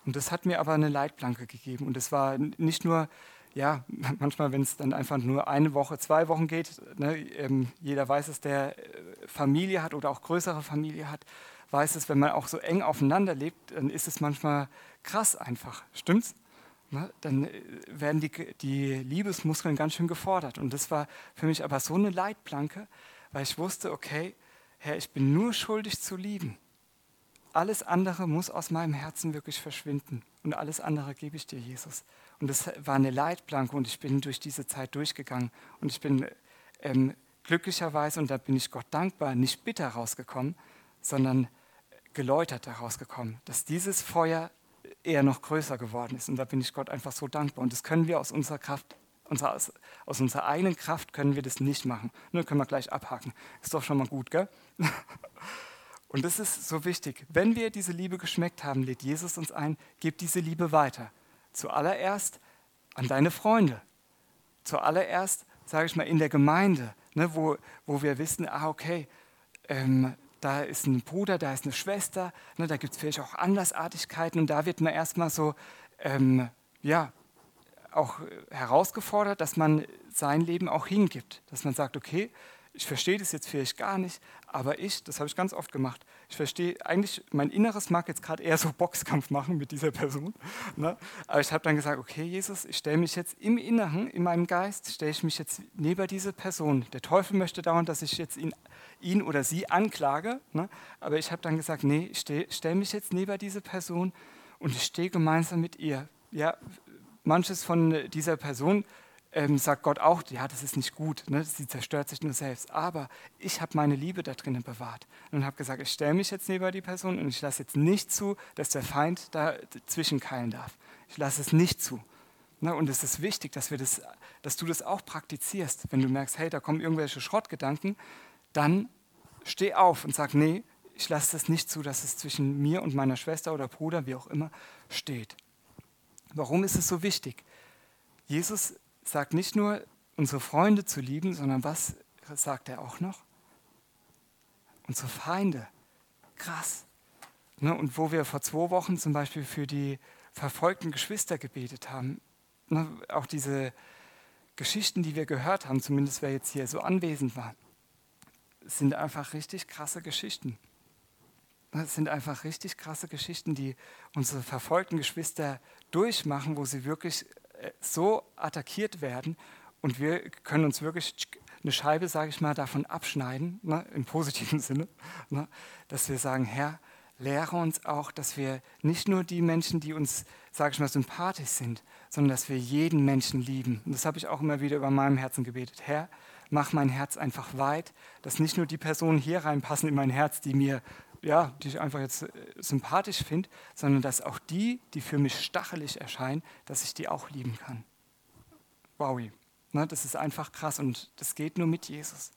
Und das hat mir aber eine Leitplanke gegeben und es war nicht nur ja, manchmal, wenn es dann einfach nur eine Woche, zwei Wochen geht, ne, ähm, jeder weiß es, der äh, Familie hat oder auch größere Familie hat, weiß es, wenn man auch so eng aufeinander lebt, dann ist es manchmal krass einfach. Stimmt's? ne, dann äh, werden die, die Liebesmuskeln ganz schön gefordert. Und das war für mich aber so eine Leitplanke, weil ich wusste, okay, Herr, ich bin nur schuldig zu lieben. Alles andere muss aus meinem Herzen wirklich verschwinden. Und alles andere gebe ich dir, Jesus. Und das war eine Leitplanke und ich bin durch diese Zeit durchgegangen. Und ich bin ähm, glücklicherweise, und da bin ich Gott dankbar, nicht bitter rausgekommen, sondern geläutert herausgekommen, dass dieses Feuer eher noch größer geworden ist. Und da bin ich Gott einfach so dankbar. Und das können wir aus unserer Kraft, unserer, aus, aus unserer eigenen Kraft können wir das nicht machen. Nur können wir gleich abhaken. Ist doch schon mal gut, gell? Und das ist so wichtig. Wenn wir diese Liebe geschmeckt haben, lädt Jesus uns ein, gib diese Liebe weiter. Zuallererst an deine Freunde. Zuallererst, sage ich mal, in der Gemeinde, ne, wo, wo wir wissen, ah, okay, ähm, da ist ein Bruder, da ist eine Schwester, ne, da gibt es vielleicht auch Andersartigkeiten und da wird man erstmal so, ähm, ja, auch herausgefordert, dass man sein Leben auch hingibt, dass man sagt, okay, ich verstehe das jetzt vielleicht gar nicht, aber ich, das habe ich ganz oft gemacht, ich verstehe eigentlich, mein Inneres mag jetzt gerade eher so Boxkampf machen mit dieser Person, ne? aber ich habe dann gesagt, okay Jesus, ich stelle mich jetzt im Inneren, in meinem Geist, stelle ich mich jetzt neben diese Person. Der Teufel möchte dauernd, dass ich jetzt ihn, ihn oder sie anklage, ne? aber ich habe dann gesagt, nee, ich stelle stell mich jetzt neben diese Person und ich stehe gemeinsam mit ihr. Ja, manches von dieser Person ähm, sagt Gott auch, ja, das ist nicht gut, ne? sie zerstört sich nur selbst. Aber ich habe meine Liebe da drinnen bewahrt und habe gesagt, ich stelle mich jetzt neben die Person und ich lasse jetzt nicht zu, dass der Feind da zwischenkeilen darf. Ich lasse es nicht zu. Ne? Und es ist wichtig, dass, wir das, dass du das auch praktizierst. Wenn du merkst, hey, da kommen irgendwelche Schrottgedanken, dann steh auf und sag, nee, ich lasse das nicht zu, dass es zwischen mir und meiner Schwester oder Bruder, wie auch immer, steht. Warum ist es so wichtig? Jesus sagt nicht nur, unsere Freunde zu lieben, sondern was sagt er auch noch? Unsere Feinde. Krass. Ne, und wo wir vor zwei Wochen zum Beispiel für die verfolgten Geschwister gebetet haben, ne, auch diese Geschichten, die wir gehört haben, zumindest wer jetzt hier so anwesend war, sind einfach richtig krasse Geschichten. Das sind einfach richtig krasse Geschichten, die unsere verfolgten Geschwister durchmachen, wo sie wirklich so attackiert werden und wir können uns wirklich eine Scheibe, sage ich mal, davon abschneiden, ne, im positiven Sinne, ne, dass wir sagen, Herr, lehre uns auch, dass wir nicht nur die Menschen, die uns, sage ich mal, sympathisch sind, sondern dass wir jeden Menschen lieben. Und das habe ich auch immer wieder über meinem Herzen gebetet. Herr, mach mein Herz einfach weit, dass nicht nur die Personen hier reinpassen in mein Herz, die mir ja, die ich einfach jetzt äh, sympathisch finde, sondern dass auch die, die für mich stachelig erscheinen, dass ich die auch lieben kann. Wow, ne, das ist einfach krass und das geht nur mit Jesus.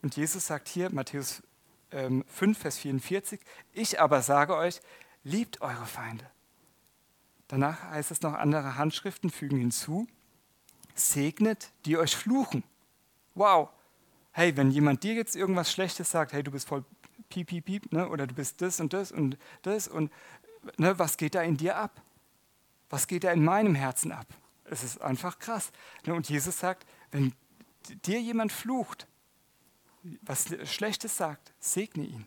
Und Jesus sagt hier, Matthäus ähm, 5, Vers 44, ich aber sage euch, liebt eure Feinde. Danach heißt es noch, andere Handschriften fügen hinzu, segnet, die euch fluchen. Wow, hey, wenn jemand dir jetzt irgendwas Schlechtes sagt, hey, du bist voll piep, piep, piep, ne? oder du bist das und das und das und ne? was geht da in dir ab? Was geht da in meinem Herzen ab? Es ist einfach krass. Ne? Und Jesus sagt, wenn dir jemand flucht, was Schlechtes sagt, segne ihn.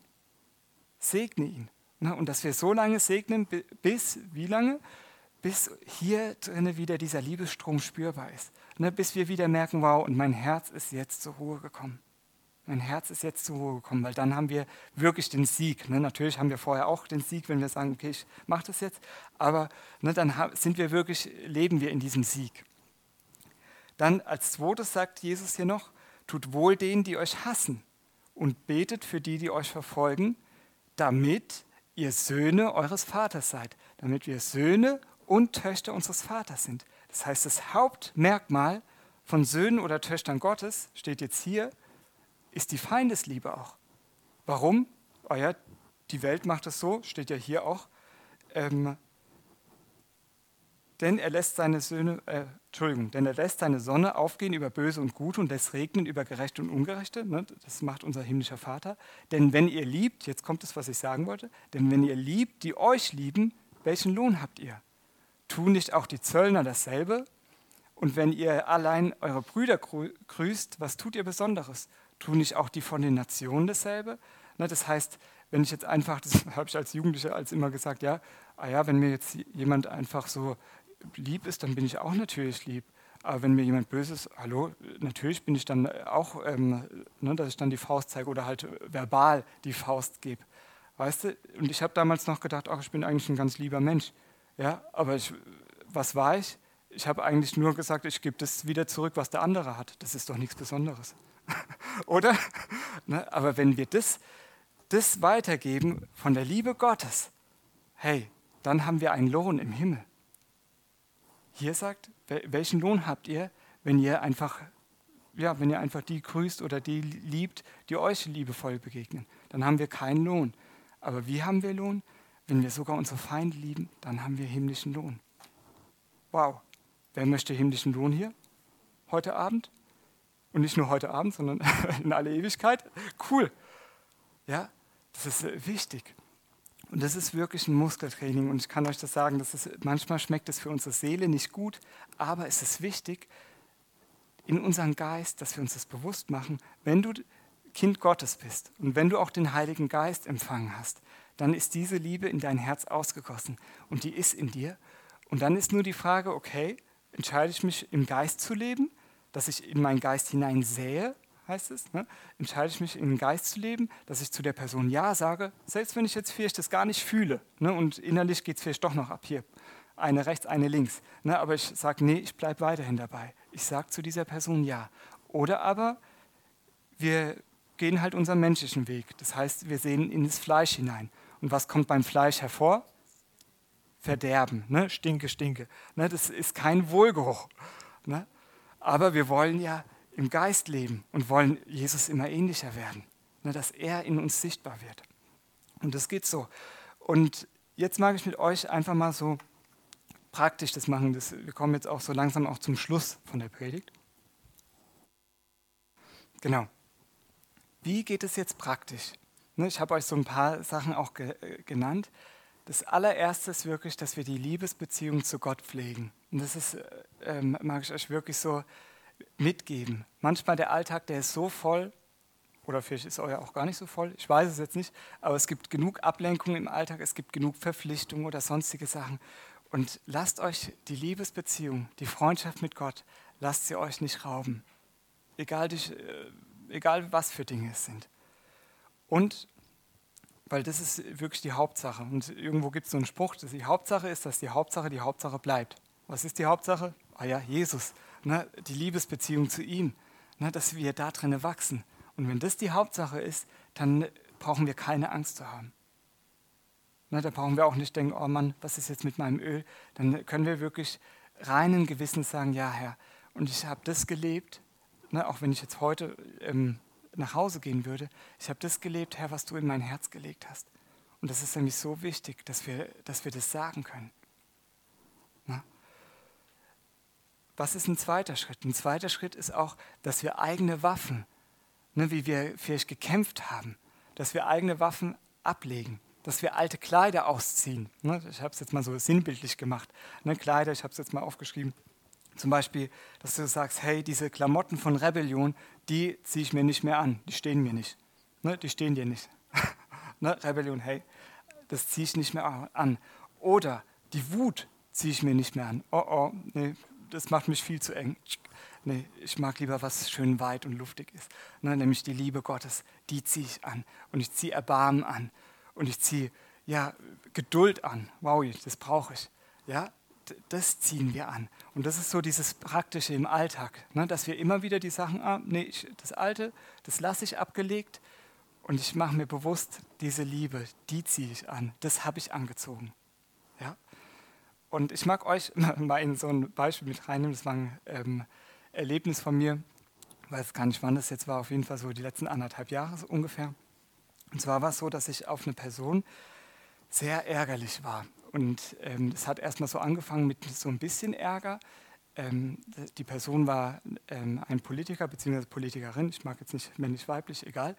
Segne ihn. Ne? Und dass wir so lange segnen, bis, wie lange? Bis hier drinnen wieder dieser Liebesstrom spürbar ist. Ne? Bis wir wieder merken, wow, und mein Herz ist jetzt zur Ruhe gekommen mein Herz ist jetzt zur Ruhe gekommen, weil dann haben wir wirklich den Sieg. Ne? Natürlich haben wir vorher auch den Sieg, wenn wir sagen, okay, ich mache das jetzt, aber ne, dann sind wir wirklich, leben wir in diesem Sieg. Dann als zweites sagt Jesus hier noch, tut wohl denen, die euch hassen und betet für die, die euch verfolgen, damit ihr Söhne eures Vaters seid, damit wir Söhne und Töchter unseres Vaters sind. Das heißt, das Hauptmerkmal von Söhnen oder Töchtern Gottes steht jetzt hier, ist die Feindesliebe auch. Warum? Oh ja, die Welt macht es so, steht ja hier auch. Ähm, denn er lässt seine Söhne, äh, Entschuldigung, denn er lässt seine Sonne aufgehen über Böse und Gute und lässt regnen über Gerechte und Ungerechte. Ne? Das macht unser himmlischer Vater. Denn wenn ihr liebt, jetzt kommt es, was ich sagen wollte, denn wenn ihr liebt, die euch lieben, welchen Lohn habt ihr? Tun nicht auch die Zöllner dasselbe? Und wenn ihr allein eure Brüder grüßt, was tut ihr Besonderes? Tun nicht auch die von den Nationen dasselbe? Ne, das heißt, wenn ich jetzt einfach, das habe ich als Jugendlicher als immer gesagt, ja, ah ja, wenn mir jetzt jemand einfach so lieb ist, dann bin ich auch natürlich lieb. Aber wenn mir jemand Böses, hallo, natürlich bin ich dann auch, ähm, ne, dass ich dann die Faust zeige oder halt verbal die Faust gebe. Weißt du? Und ich habe damals noch gedacht, ach, ich bin eigentlich ein ganz lieber Mensch. Ja, aber ich, was war ich? Ich habe eigentlich nur gesagt, ich gebe das wieder zurück, was der andere hat. Das ist doch nichts Besonderes. Oder? Ne? Aber wenn wir das, das weitergeben von der Liebe Gottes, hey, dann haben wir einen Lohn im Himmel. Hier sagt, welchen Lohn habt ihr, wenn ihr einfach, ja, wenn ihr einfach die grüßt oder die liebt, die euch liebevoll begegnen? Dann haben wir keinen Lohn. Aber wie haben wir Lohn? Wenn wir sogar unsere Feinde lieben, dann haben wir himmlischen Lohn. Wow. Wer möchte himmlischen Lohn hier? Heute Abend? Und nicht nur heute Abend, sondern in alle Ewigkeit? Cool. Ja, das ist äh, wichtig. Und das ist wirklich ein Muskeltraining. Und ich kann euch das sagen, das ist, manchmal schmeckt es für unsere Seele nicht gut, aber es ist wichtig in unserem Geist, dass wir uns das bewusst machen. Wenn du Kind Gottes bist und wenn du auch den Heiligen Geist empfangen hast, dann ist diese Liebe in dein Herz ausgegossen und die ist in dir. Und dann ist nur die Frage, okay, entscheide ich mich im Geist zu leben, dass ich in meinen Geist hinein sähe heißt es, ne? entscheide ich mich in den Geist zu leben, dass ich zu der Person Ja sage, selbst wenn ich jetzt vielleicht das gar nicht fühle ne? und innerlich geht es vielleicht doch noch ab hier, eine rechts, eine links, ne? aber ich sage, nee, ich bleibe weiterhin dabei. Ich sage zu dieser Person Ja. Oder aber wir gehen halt unseren menschlichen Weg, das heißt, wir sehen in das Fleisch hinein. Und was kommt beim Fleisch hervor? Verderben, ne? stinke, stinke. Ne? Das ist kein Wohlgeruch. Ne? Aber wir wollen ja im Geist leben und wollen Jesus immer ähnlicher werden, ne, dass er in uns sichtbar wird. Und das geht so. Und jetzt mag ich mit euch einfach mal so praktisch das machen. Das, wir kommen jetzt auch so langsam auch zum Schluss von der Predigt. Genau. Wie geht es jetzt praktisch? Ne, ich habe euch so ein paar Sachen auch äh, genannt. Das allererste ist wirklich, dass wir die Liebesbeziehung zu Gott pflegen. Und das ist, äh, ähm, mag ich euch wirklich so mitgeben. Manchmal der Alltag, der ist so voll, oder vielleicht ist euer auch gar nicht so voll, ich weiß es jetzt nicht, aber es gibt genug Ablenkungen im Alltag, es gibt genug Verpflichtungen oder sonstige Sachen. Und lasst euch die Liebesbeziehung, die Freundschaft mit Gott, lasst sie euch nicht rauben. Egal, die, äh, egal was für Dinge es sind. Und, weil das ist wirklich die Hauptsache. Und irgendwo gibt es so einen Spruch, dass die Hauptsache ist, dass die Hauptsache die Hauptsache bleibt. Was ist die Hauptsache? Ah ja, Jesus ne, die Liebesbeziehung zu ihm, ne, dass wir da drin wachsen. Und wenn das die Hauptsache ist, dann brauchen wir keine Angst zu haben. Ne, da brauchen wir auch nicht denken, oh Mann, was ist jetzt mit meinem Öl? Dann können wir wirklich reinen Gewissens sagen, ja Herr, und ich habe das gelebt, ne, auch wenn ich jetzt heute ähm, nach Hause gehen würde, ich habe das gelebt, Herr, was du in mein Herz gelegt hast. Und das ist nämlich so wichtig, dass wir, dass wir das sagen können. Ne? Was ist ein zweiter Schritt? Ein zweiter Schritt ist auch, dass wir eigene Waffen, ne, wie wir vielleicht gekämpft haben, dass wir eigene Waffen ablegen, dass wir alte Kleider ausziehen. Ne, ich habe es jetzt mal so sinnbildlich gemacht. Ne, Kleider, ich habe es jetzt mal aufgeschrieben. Zum Beispiel, dass du sagst, hey, diese Klamotten von Rebellion, die ziehe ich mir nicht mehr an, die stehen mir nicht. Ne, die stehen dir nicht. ne, Rebellion, hey, das ziehe ich nicht mehr an. Oder die Wut ziehe ich mir nicht mehr an. Oh, oh, nee, das macht mich viel zu eng. Nee, ich mag lieber, was schön weit und luftig ist. Ne, nämlich die Liebe Gottes, die ziehe ich an. Und ich ziehe Erbarmen an. Und ich ziehe ja, Geduld an. Wow, das brauche ich. Ja, das ziehen wir an. Und das ist so dieses Praktische im Alltag, ne, dass wir immer wieder die Sachen, ah, nee, ich, das Alte, das lasse ich abgelegt und ich mache mir bewusst, diese Liebe, die ziehe ich an. Das habe ich angezogen. Und ich mag euch mal in so ein Beispiel mit reinnehmen. Das war ein ähm, Erlebnis von mir. Ich weiß gar nicht, wann das jetzt war. Auf jeden Fall so die letzten anderthalb Jahre so ungefähr. Und zwar war es so, dass ich auf eine Person sehr ärgerlich war. Und ähm, es ähm, hat erstmal so angefangen mit so ein bisschen Ärger. Ähm, die Person war ähm, ein Politiker bzw. Politikerin. Ich mag jetzt nicht männlich, weiblich, egal.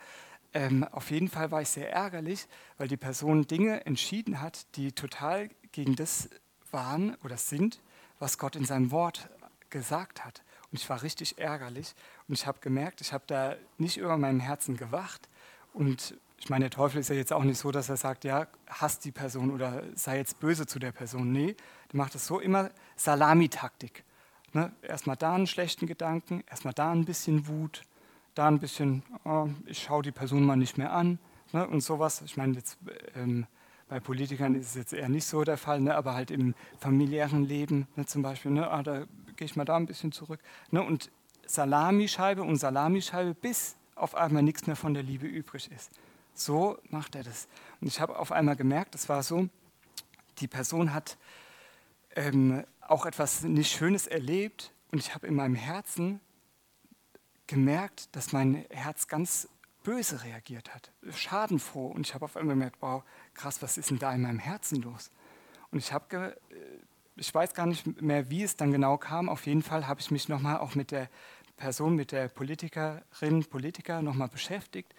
Ähm, auf jeden Fall war ich sehr ärgerlich, weil die Person Dinge entschieden hat, die total gegen das waren oder sind, was Gott in seinem Wort gesagt hat. Und ich war richtig ärgerlich und ich habe gemerkt, ich habe da nicht über meinem Herzen gewacht und ich meine, der Teufel ist ja jetzt auch nicht so, dass er sagt, ja, hasst die Person oder sei jetzt böse zu der Person. Nee, der macht es so immer Salamitaktik. Ne? Erstmal da einen schlechten Gedanken, erstmal da ein bisschen Wut, da ein bisschen, oh, ich schaue die Person mal nicht mehr an ne? und sowas. Ich meine, jetzt, ähm, bei Politikern ist es jetzt eher nicht so der Fall, ne? aber halt im familiären Leben ne? zum Beispiel, ne? ah, da gehe ich mal da ein bisschen zurück. Ne? Und Salamischeibe und Salamischeibe, bis auf einmal nichts mehr von der Liebe übrig ist. So macht er das. Und ich habe auf einmal gemerkt, es war so, die Person hat ähm, auch etwas nicht Schönes erlebt und ich habe in meinem Herzen gemerkt, dass mein Herz ganz böse reagiert hat, schadenfroh. Und ich habe auf einmal gemerkt, wow, krass, was ist denn da in meinem Herzen los? Und ich habe, äh, ich weiß gar nicht mehr, wie es dann genau kam. Auf jeden Fall habe ich mich nochmal auch mit der Person, mit der Politikerin, Politiker nochmal beschäftigt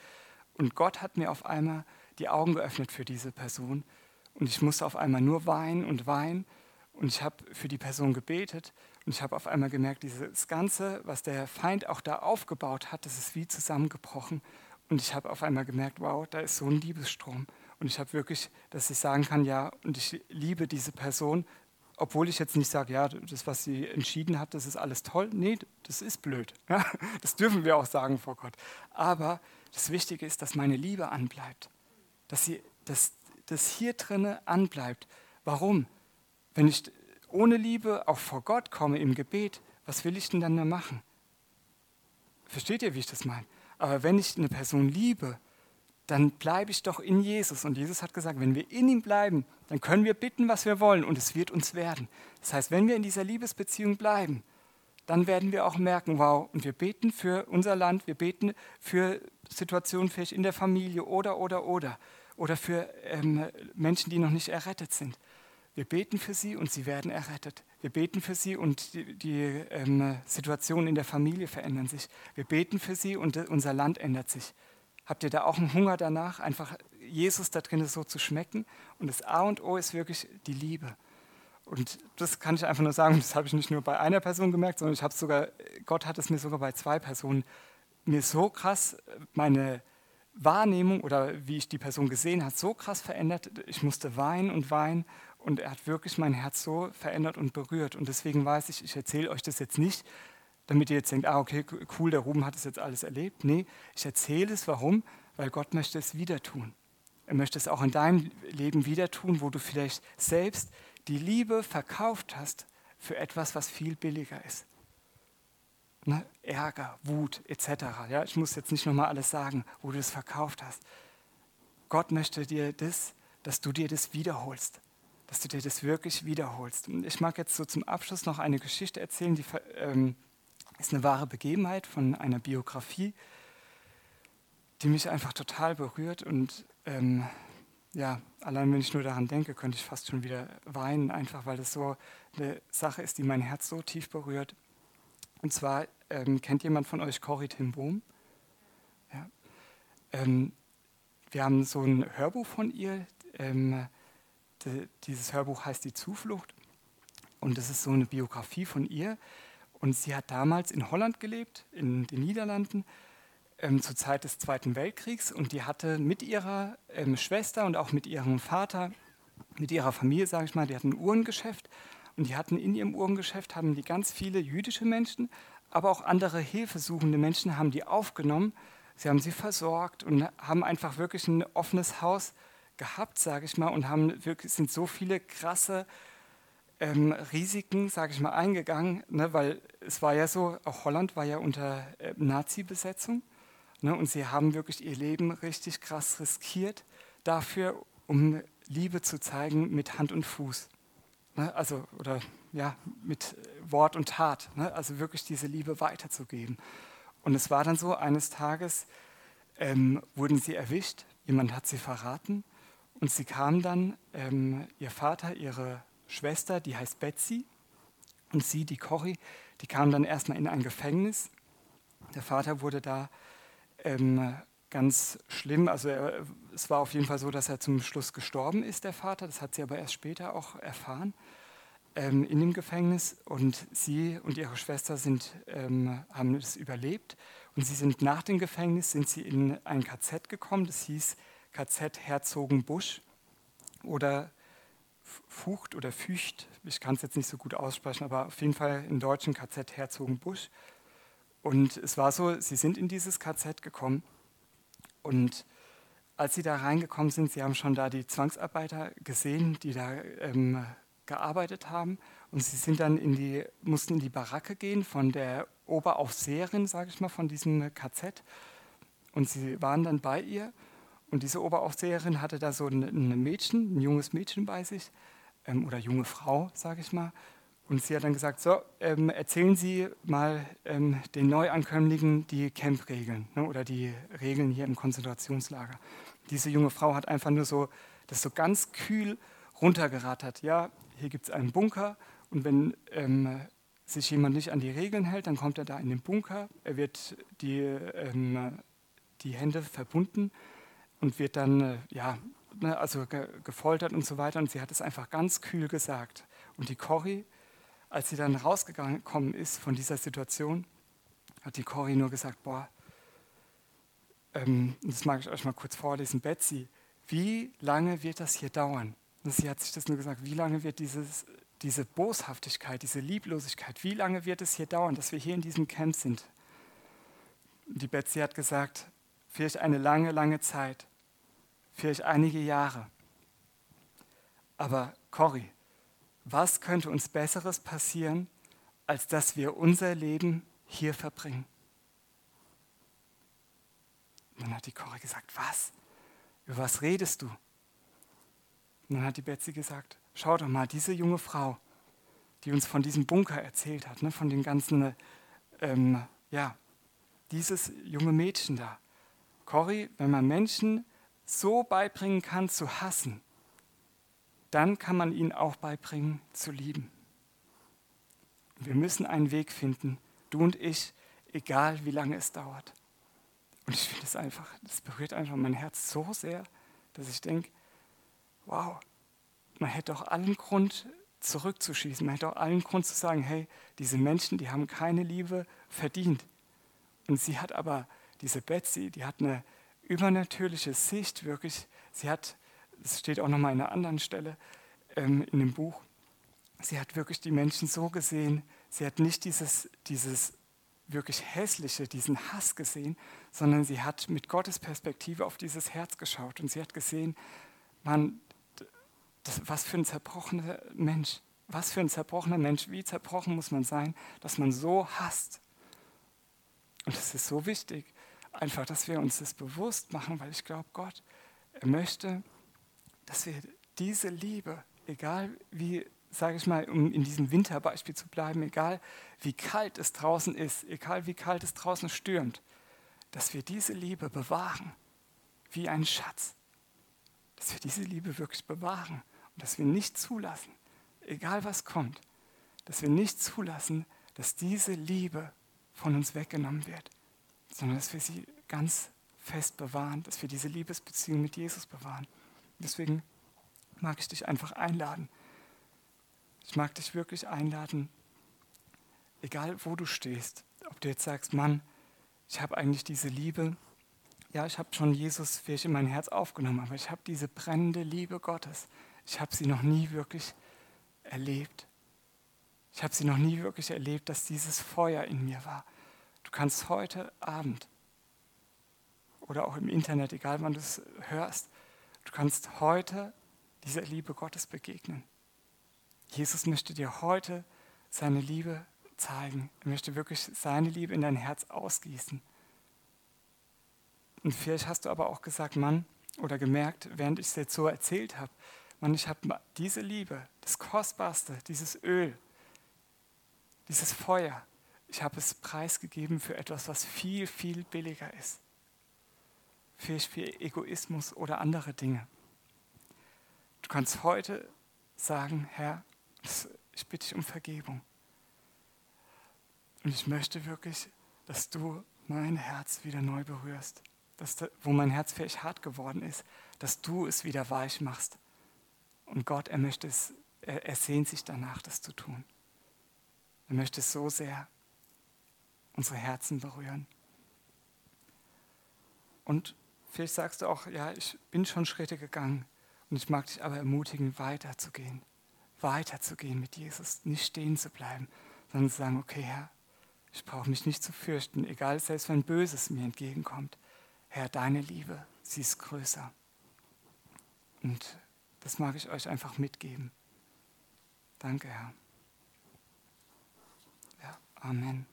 und Gott hat mir auf einmal die Augen geöffnet für diese Person. Und ich musste auf einmal nur weinen und weinen. Und ich habe für die Person gebetet. Und ich habe auf einmal gemerkt, dieses Ganze, was der Feind auch da aufgebaut hat, das ist wie zusammengebrochen. Und ich habe auf einmal gemerkt, wow, da ist so ein Liebesstrom. Und ich habe wirklich, dass ich sagen kann, ja, und ich liebe diese Person, obwohl ich jetzt nicht sage, ja, das, was sie entschieden hat, das ist alles toll. Nee, das ist blöd. Ja, das dürfen wir auch sagen vor Gott. Aber das Wichtige ist, dass meine Liebe anbleibt. Dass, sie, dass das hier drinne anbleibt. Warum? Wenn ich ohne Liebe auch vor Gott komme im Gebet, was will ich denn dann mehr machen? Versteht ihr, wie ich das meine? Aber wenn ich eine Person liebe, dann bleibe ich doch in Jesus. Und Jesus hat gesagt, wenn wir in ihm bleiben, dann können wir bitten, was wir wollen und es wird uns werden. Das heißt, wenn wir in dieser Liebesbeziehung bleiben, dann werden wir auch merken, wow, und wir beten für unser Land, wir beten für Situationen vielleicht in der Familie oder, oder, oder, oder für ähm, Menschen, die noch nicht errettet sind. Wir beten für sie und sie werden errettet. Wir beten für sie und die, die ähm, Situationen in der Familie verändern sich. Wir beten für sie und unser Land ändert sich. Habt ihr da auch einen Hunger danach, einfach Jesus da drin so zu schmecken? Und das A und O ist wirklich die Liebe. Und das kann ich einfach nur sagen, das habe ich nicht nur bei einer Person gemerkt, sondern ich habe sogar, Gott hat es mir sogar bei zwei Personen mir so krass meine Wahrnehmung oder wie ich die Person gesehen habe, so krass verändert. Ich musste weinen und weinen und er hat wirklich mein Herz so verändert und berührt. Und deswegen weiß ich, ich erzähle euch das jetzt nicht, damit ihr jetzt denkt, ah, okay, cool, der Ruben hat es jetzt alles erlebt. Nee, ich erzähle es, warum? Weil Gott möchte es wieder tun. Er möchte es auch in deinem Leben wieder tun, wo du vielleicht selbst die Liebe verkauft hast für etwas, was viel billiger ist. Ne? Ärger, Wut etc. Ja, ich muss jetzt nicht nochmal alles sagen, wo du es verkauft hast. Gott möchte dir das, dass du dir das wiederholst, dass du dir das wirklich wiederholst. Und ich mag jetzt so zum Abschluss noch eine Geschichte erzählen, die ähm, ist eine wahre Begebenheit von einer Biografie, die mich einfach total berührt und ähm, ja, allein wenn ich nur daran denke, könnte ich fast schon wieder weinen, einfach weil das so eine Sache ist, die mein Herz so tief berührt. Und zwar ähm, kennt jemand von euch Corrie ten Boom? Ja. Ähm, wir haben so ein Hörbuch von ihr. Ähm, dieses Hörbuch heißt Die Zuflucht. Und das ist so eine Biografie von ihr. Und sie hat damals in Holland gelebt, in den Niederlanden ähm, zur Zeit des Zweiten Weltkriegs und die hatte mit ihrer ähm, Schwester und auch mit ihrem Vater, mit ihrer Familie, sage ich mal, die hatten ein Uhrengeschäft und die hatten in ihrem Uhrengeschäft haben die ganz viele jüdische Menschen, aber auch andere hilfesuchende Menschen haben die aufgenommen. Sie haben sie versorgt und haben einfach wirklich ein offenes Haus gehabt, sage ich mal, und haben wirklich sind so viele krasse ähm, Risiken, sage ich mal, eingegangen, ne, weil es war ja so, auch Holland war ja unter äh, Nazi-Besetzung Ne, und sie haben wirklich ihr Leben richtig krass riskiert dafür, um Liebe zu zeigen mit Hand und Fuß. Ne, also, oder ja, mit Wort und Tat. Ne, also wirklich diese Liebe weiterzugeben. Und es war dann so, eines Tages ähm, wurden sie erwischt, jemand hat sie verraten und sie kam dann, ähm, ihr Vater, ihre Schwester, die heißt Betsy, und sie, die Corrie, die kam dann erstmal in ein Gefängnis. Der Vater wurde da ähm, ganz schlimm. Also er, es war auf jeden Fall so, dass er zum Schluss gestorben ist, der Vater. Das hat sie aber erst später auch erfahren ähm, in dem Gefängnis. Und sie und ihre Schwester sind, ähm, haben es überlebt. Und sie sind nach dem Gefängnis sind sie in ein KZ gekommen. Das hieß KZ Herzogenbusch oder Fucht oder Fücht, ich kann es jetzt nicht so gut aussprechen, aber auf jeden Fall im deutschen KZ Herzogenbusch. Und es war so, sie sind in dieses KZ gekommen. Und als sie da reingekommen sind, sie haben schon da die Zwangsarbeiter gesehen, die da ähm, gearbeitet haben. Und sie sind dann in die, mussten in die Baracke gehen von der Oberaufseherin, sage ich mal, von diesem KZ und sie waren dann bei ihr und diese Oberaufseherin hatte da so ein, Mädchen, ein junges Mädchen bei sich ähm, oder junge Frau, sage ich mal. Und sie hat dann gesagt, so, ähm, erzählen Sie mal ähm, den Neuankömmlingen die Camp-Regeln ne, oder die Regeln hier im Konzentrationslager. Diese junge Frau hat einfach nur so, das so ganz kühl runtergerattert. Ja, hier gibt es einen Bunker und wenn ähm, sich jemand nicht an die Regeln hält, dann kommt er da in den Bunker, er wird die, ähm, die Hände verbunden und wird dann äh, ja, ne, also ge gefoltert und so weiter. Und sie hat es einfach ganz kühl gesagt. Und die Cory, als sie dann rausgekommen ist von dieser Situation, hat die Cory nur gesagt, boah, ähm, das mag ich euch mal kurz vorlesen, Betsy, wie lange wird das hier dauern? Und sie hat sich das nur gesagt, wie lange wird dieses, diese Boshaftigkeit, diese Lieblosigkeit, wie lange wird es hier dauern, dass wir hier in diesem Camp sind? Die Betsy hat gesagt, vielleicht eine lange, lange Zeit vielleicht einige Jahre. Aber Cory, was könnte uns Besseres passieren, als dass wir unser Leben hier verbringen? Dann hat die Cory gesagt, was? Über was redest du? Und dann hat die Betsy gesagt, schau doch mal, diese junge Frau, die uns von diesem Bunker erzählt hat, ne, von den ganzen, ähm, ja, dieses junge Mädchen da. Cory, wenn man Menschen so beibringen kann zu hassen, dann kann man ihnen auch beibringen zu lieben. Wir müssen einen Weg finden, du und ich, egal wie lange es dauert. Und ich finde es einfach, das berührt einfach mein Herz so sehr, dass ich denke, wow, man hätte auch allen Grund zurückzuschießen, man hätte auch allen Grund zu sagen, hey, diese Menschen, die haben keine Liebe verdient. Und sie hat aber, diese Betsy, die hat eine übernatürliche Sicht wirklich. Sie hat, es steht auch nochmal an einer anderen Stelle ähm, in dem Buch, sie hat wirklich die Menschen so gesehen, sie hat nicht dieses, dieses wirklich hässliche, diesen Hass gesehen, sondern sie hat mit Gottes Perspektive auf dieses Herz geschaut und sie hat gesehen, man, das, was für ein zerbrochener Mensch, was für ein zerbrochener Mensch, wie zerbrochen muss man sein, dass man so hasst. Und das ist so wichtig, einfach, dass wir uns das bewusst machen, weil ich glaube, Gott, möchte, dass wir diese Liebe, egal wie, sage ich mal, um in diesem Winterbeispiel zu bleiben, egal wie kalt es draußen ist, egal wie kalt es draußen stürmt, dass wir diese Liebe bewahren, wie einen Schatz. Dass wir diese Liebe wirklich bewahren und dass wir nicht zulassen, egal was kommt, dass wir nicht zulassen, dass diese Liebe von uns weggenommen wird sondern dass wir sie ganz fest bewahren, dass wir diese Liebesbeziehung mit Jesus bewahren. Deswegen mag ich dich einfach einladen. Ich mag dich wirklich einladen, egal wo du stehst, ob du jetzt sagst, Mann, ich habe eigentlich diese Liebe, ja, ich habe schon Jesus vielleicht in mein Herz aufgenommen, aber ich habe diese brennende Liebe Gottes, ich habe sie noch nie wirklich erlebt. Ich habe sie noch nie wirklich erlebt, dass dieses Feuer in mir war. Du kannst heute Abend oder auch im Internet, egal wann du es hörst, du kannst heute dieser Liebe Gottes begegnen. Jesus möchte dir heute seine Liebe zeigen. Er möchte wirklich seine Liebe in dein Herz ausgießen. Und vielleicht hast du aber auch gesagt, Mann, oder gemerkt, während ich es jetzt so erzählt habe, Mann, ich habe diese Liebe, das Kostbarste, dieses Öl, dieses Feuer, ich habe es preisgegeben für etwas, was viel, viel billiger ist. Vielleicht für Egoismus oder andere Dinge. Du kannst heute sagen, Herr, ich bitte dich um Vergebung. Und ich möchte wirklich, dass du mein Herz wieder neu berührst. Dass, wo mein Herz vielleicht hart geworden ist, dass du es wieder weich machst. Und Gott, er möchte es, er, er sehnt sich danach, das zu tun. Er möchte es so sehr unsere Herzen berühren. Und vielleicht sagst du auch, ja, ich bin schon Schritte gegangen und ich mag dich aber ermutigen, weiterzugehen. Weiterzugehen mit Jesus, nicht stehen zu bleiben, sondern zu sagen, okay, Herr, ich brauche mich nicht zu fürchten, egal, selbst wenn Böses mir entgegenkommt. Herr, deine Liebe, sie ist größer. Und das mag ich euch einfach mitgeben. Danke, Herr. Ja, Amen.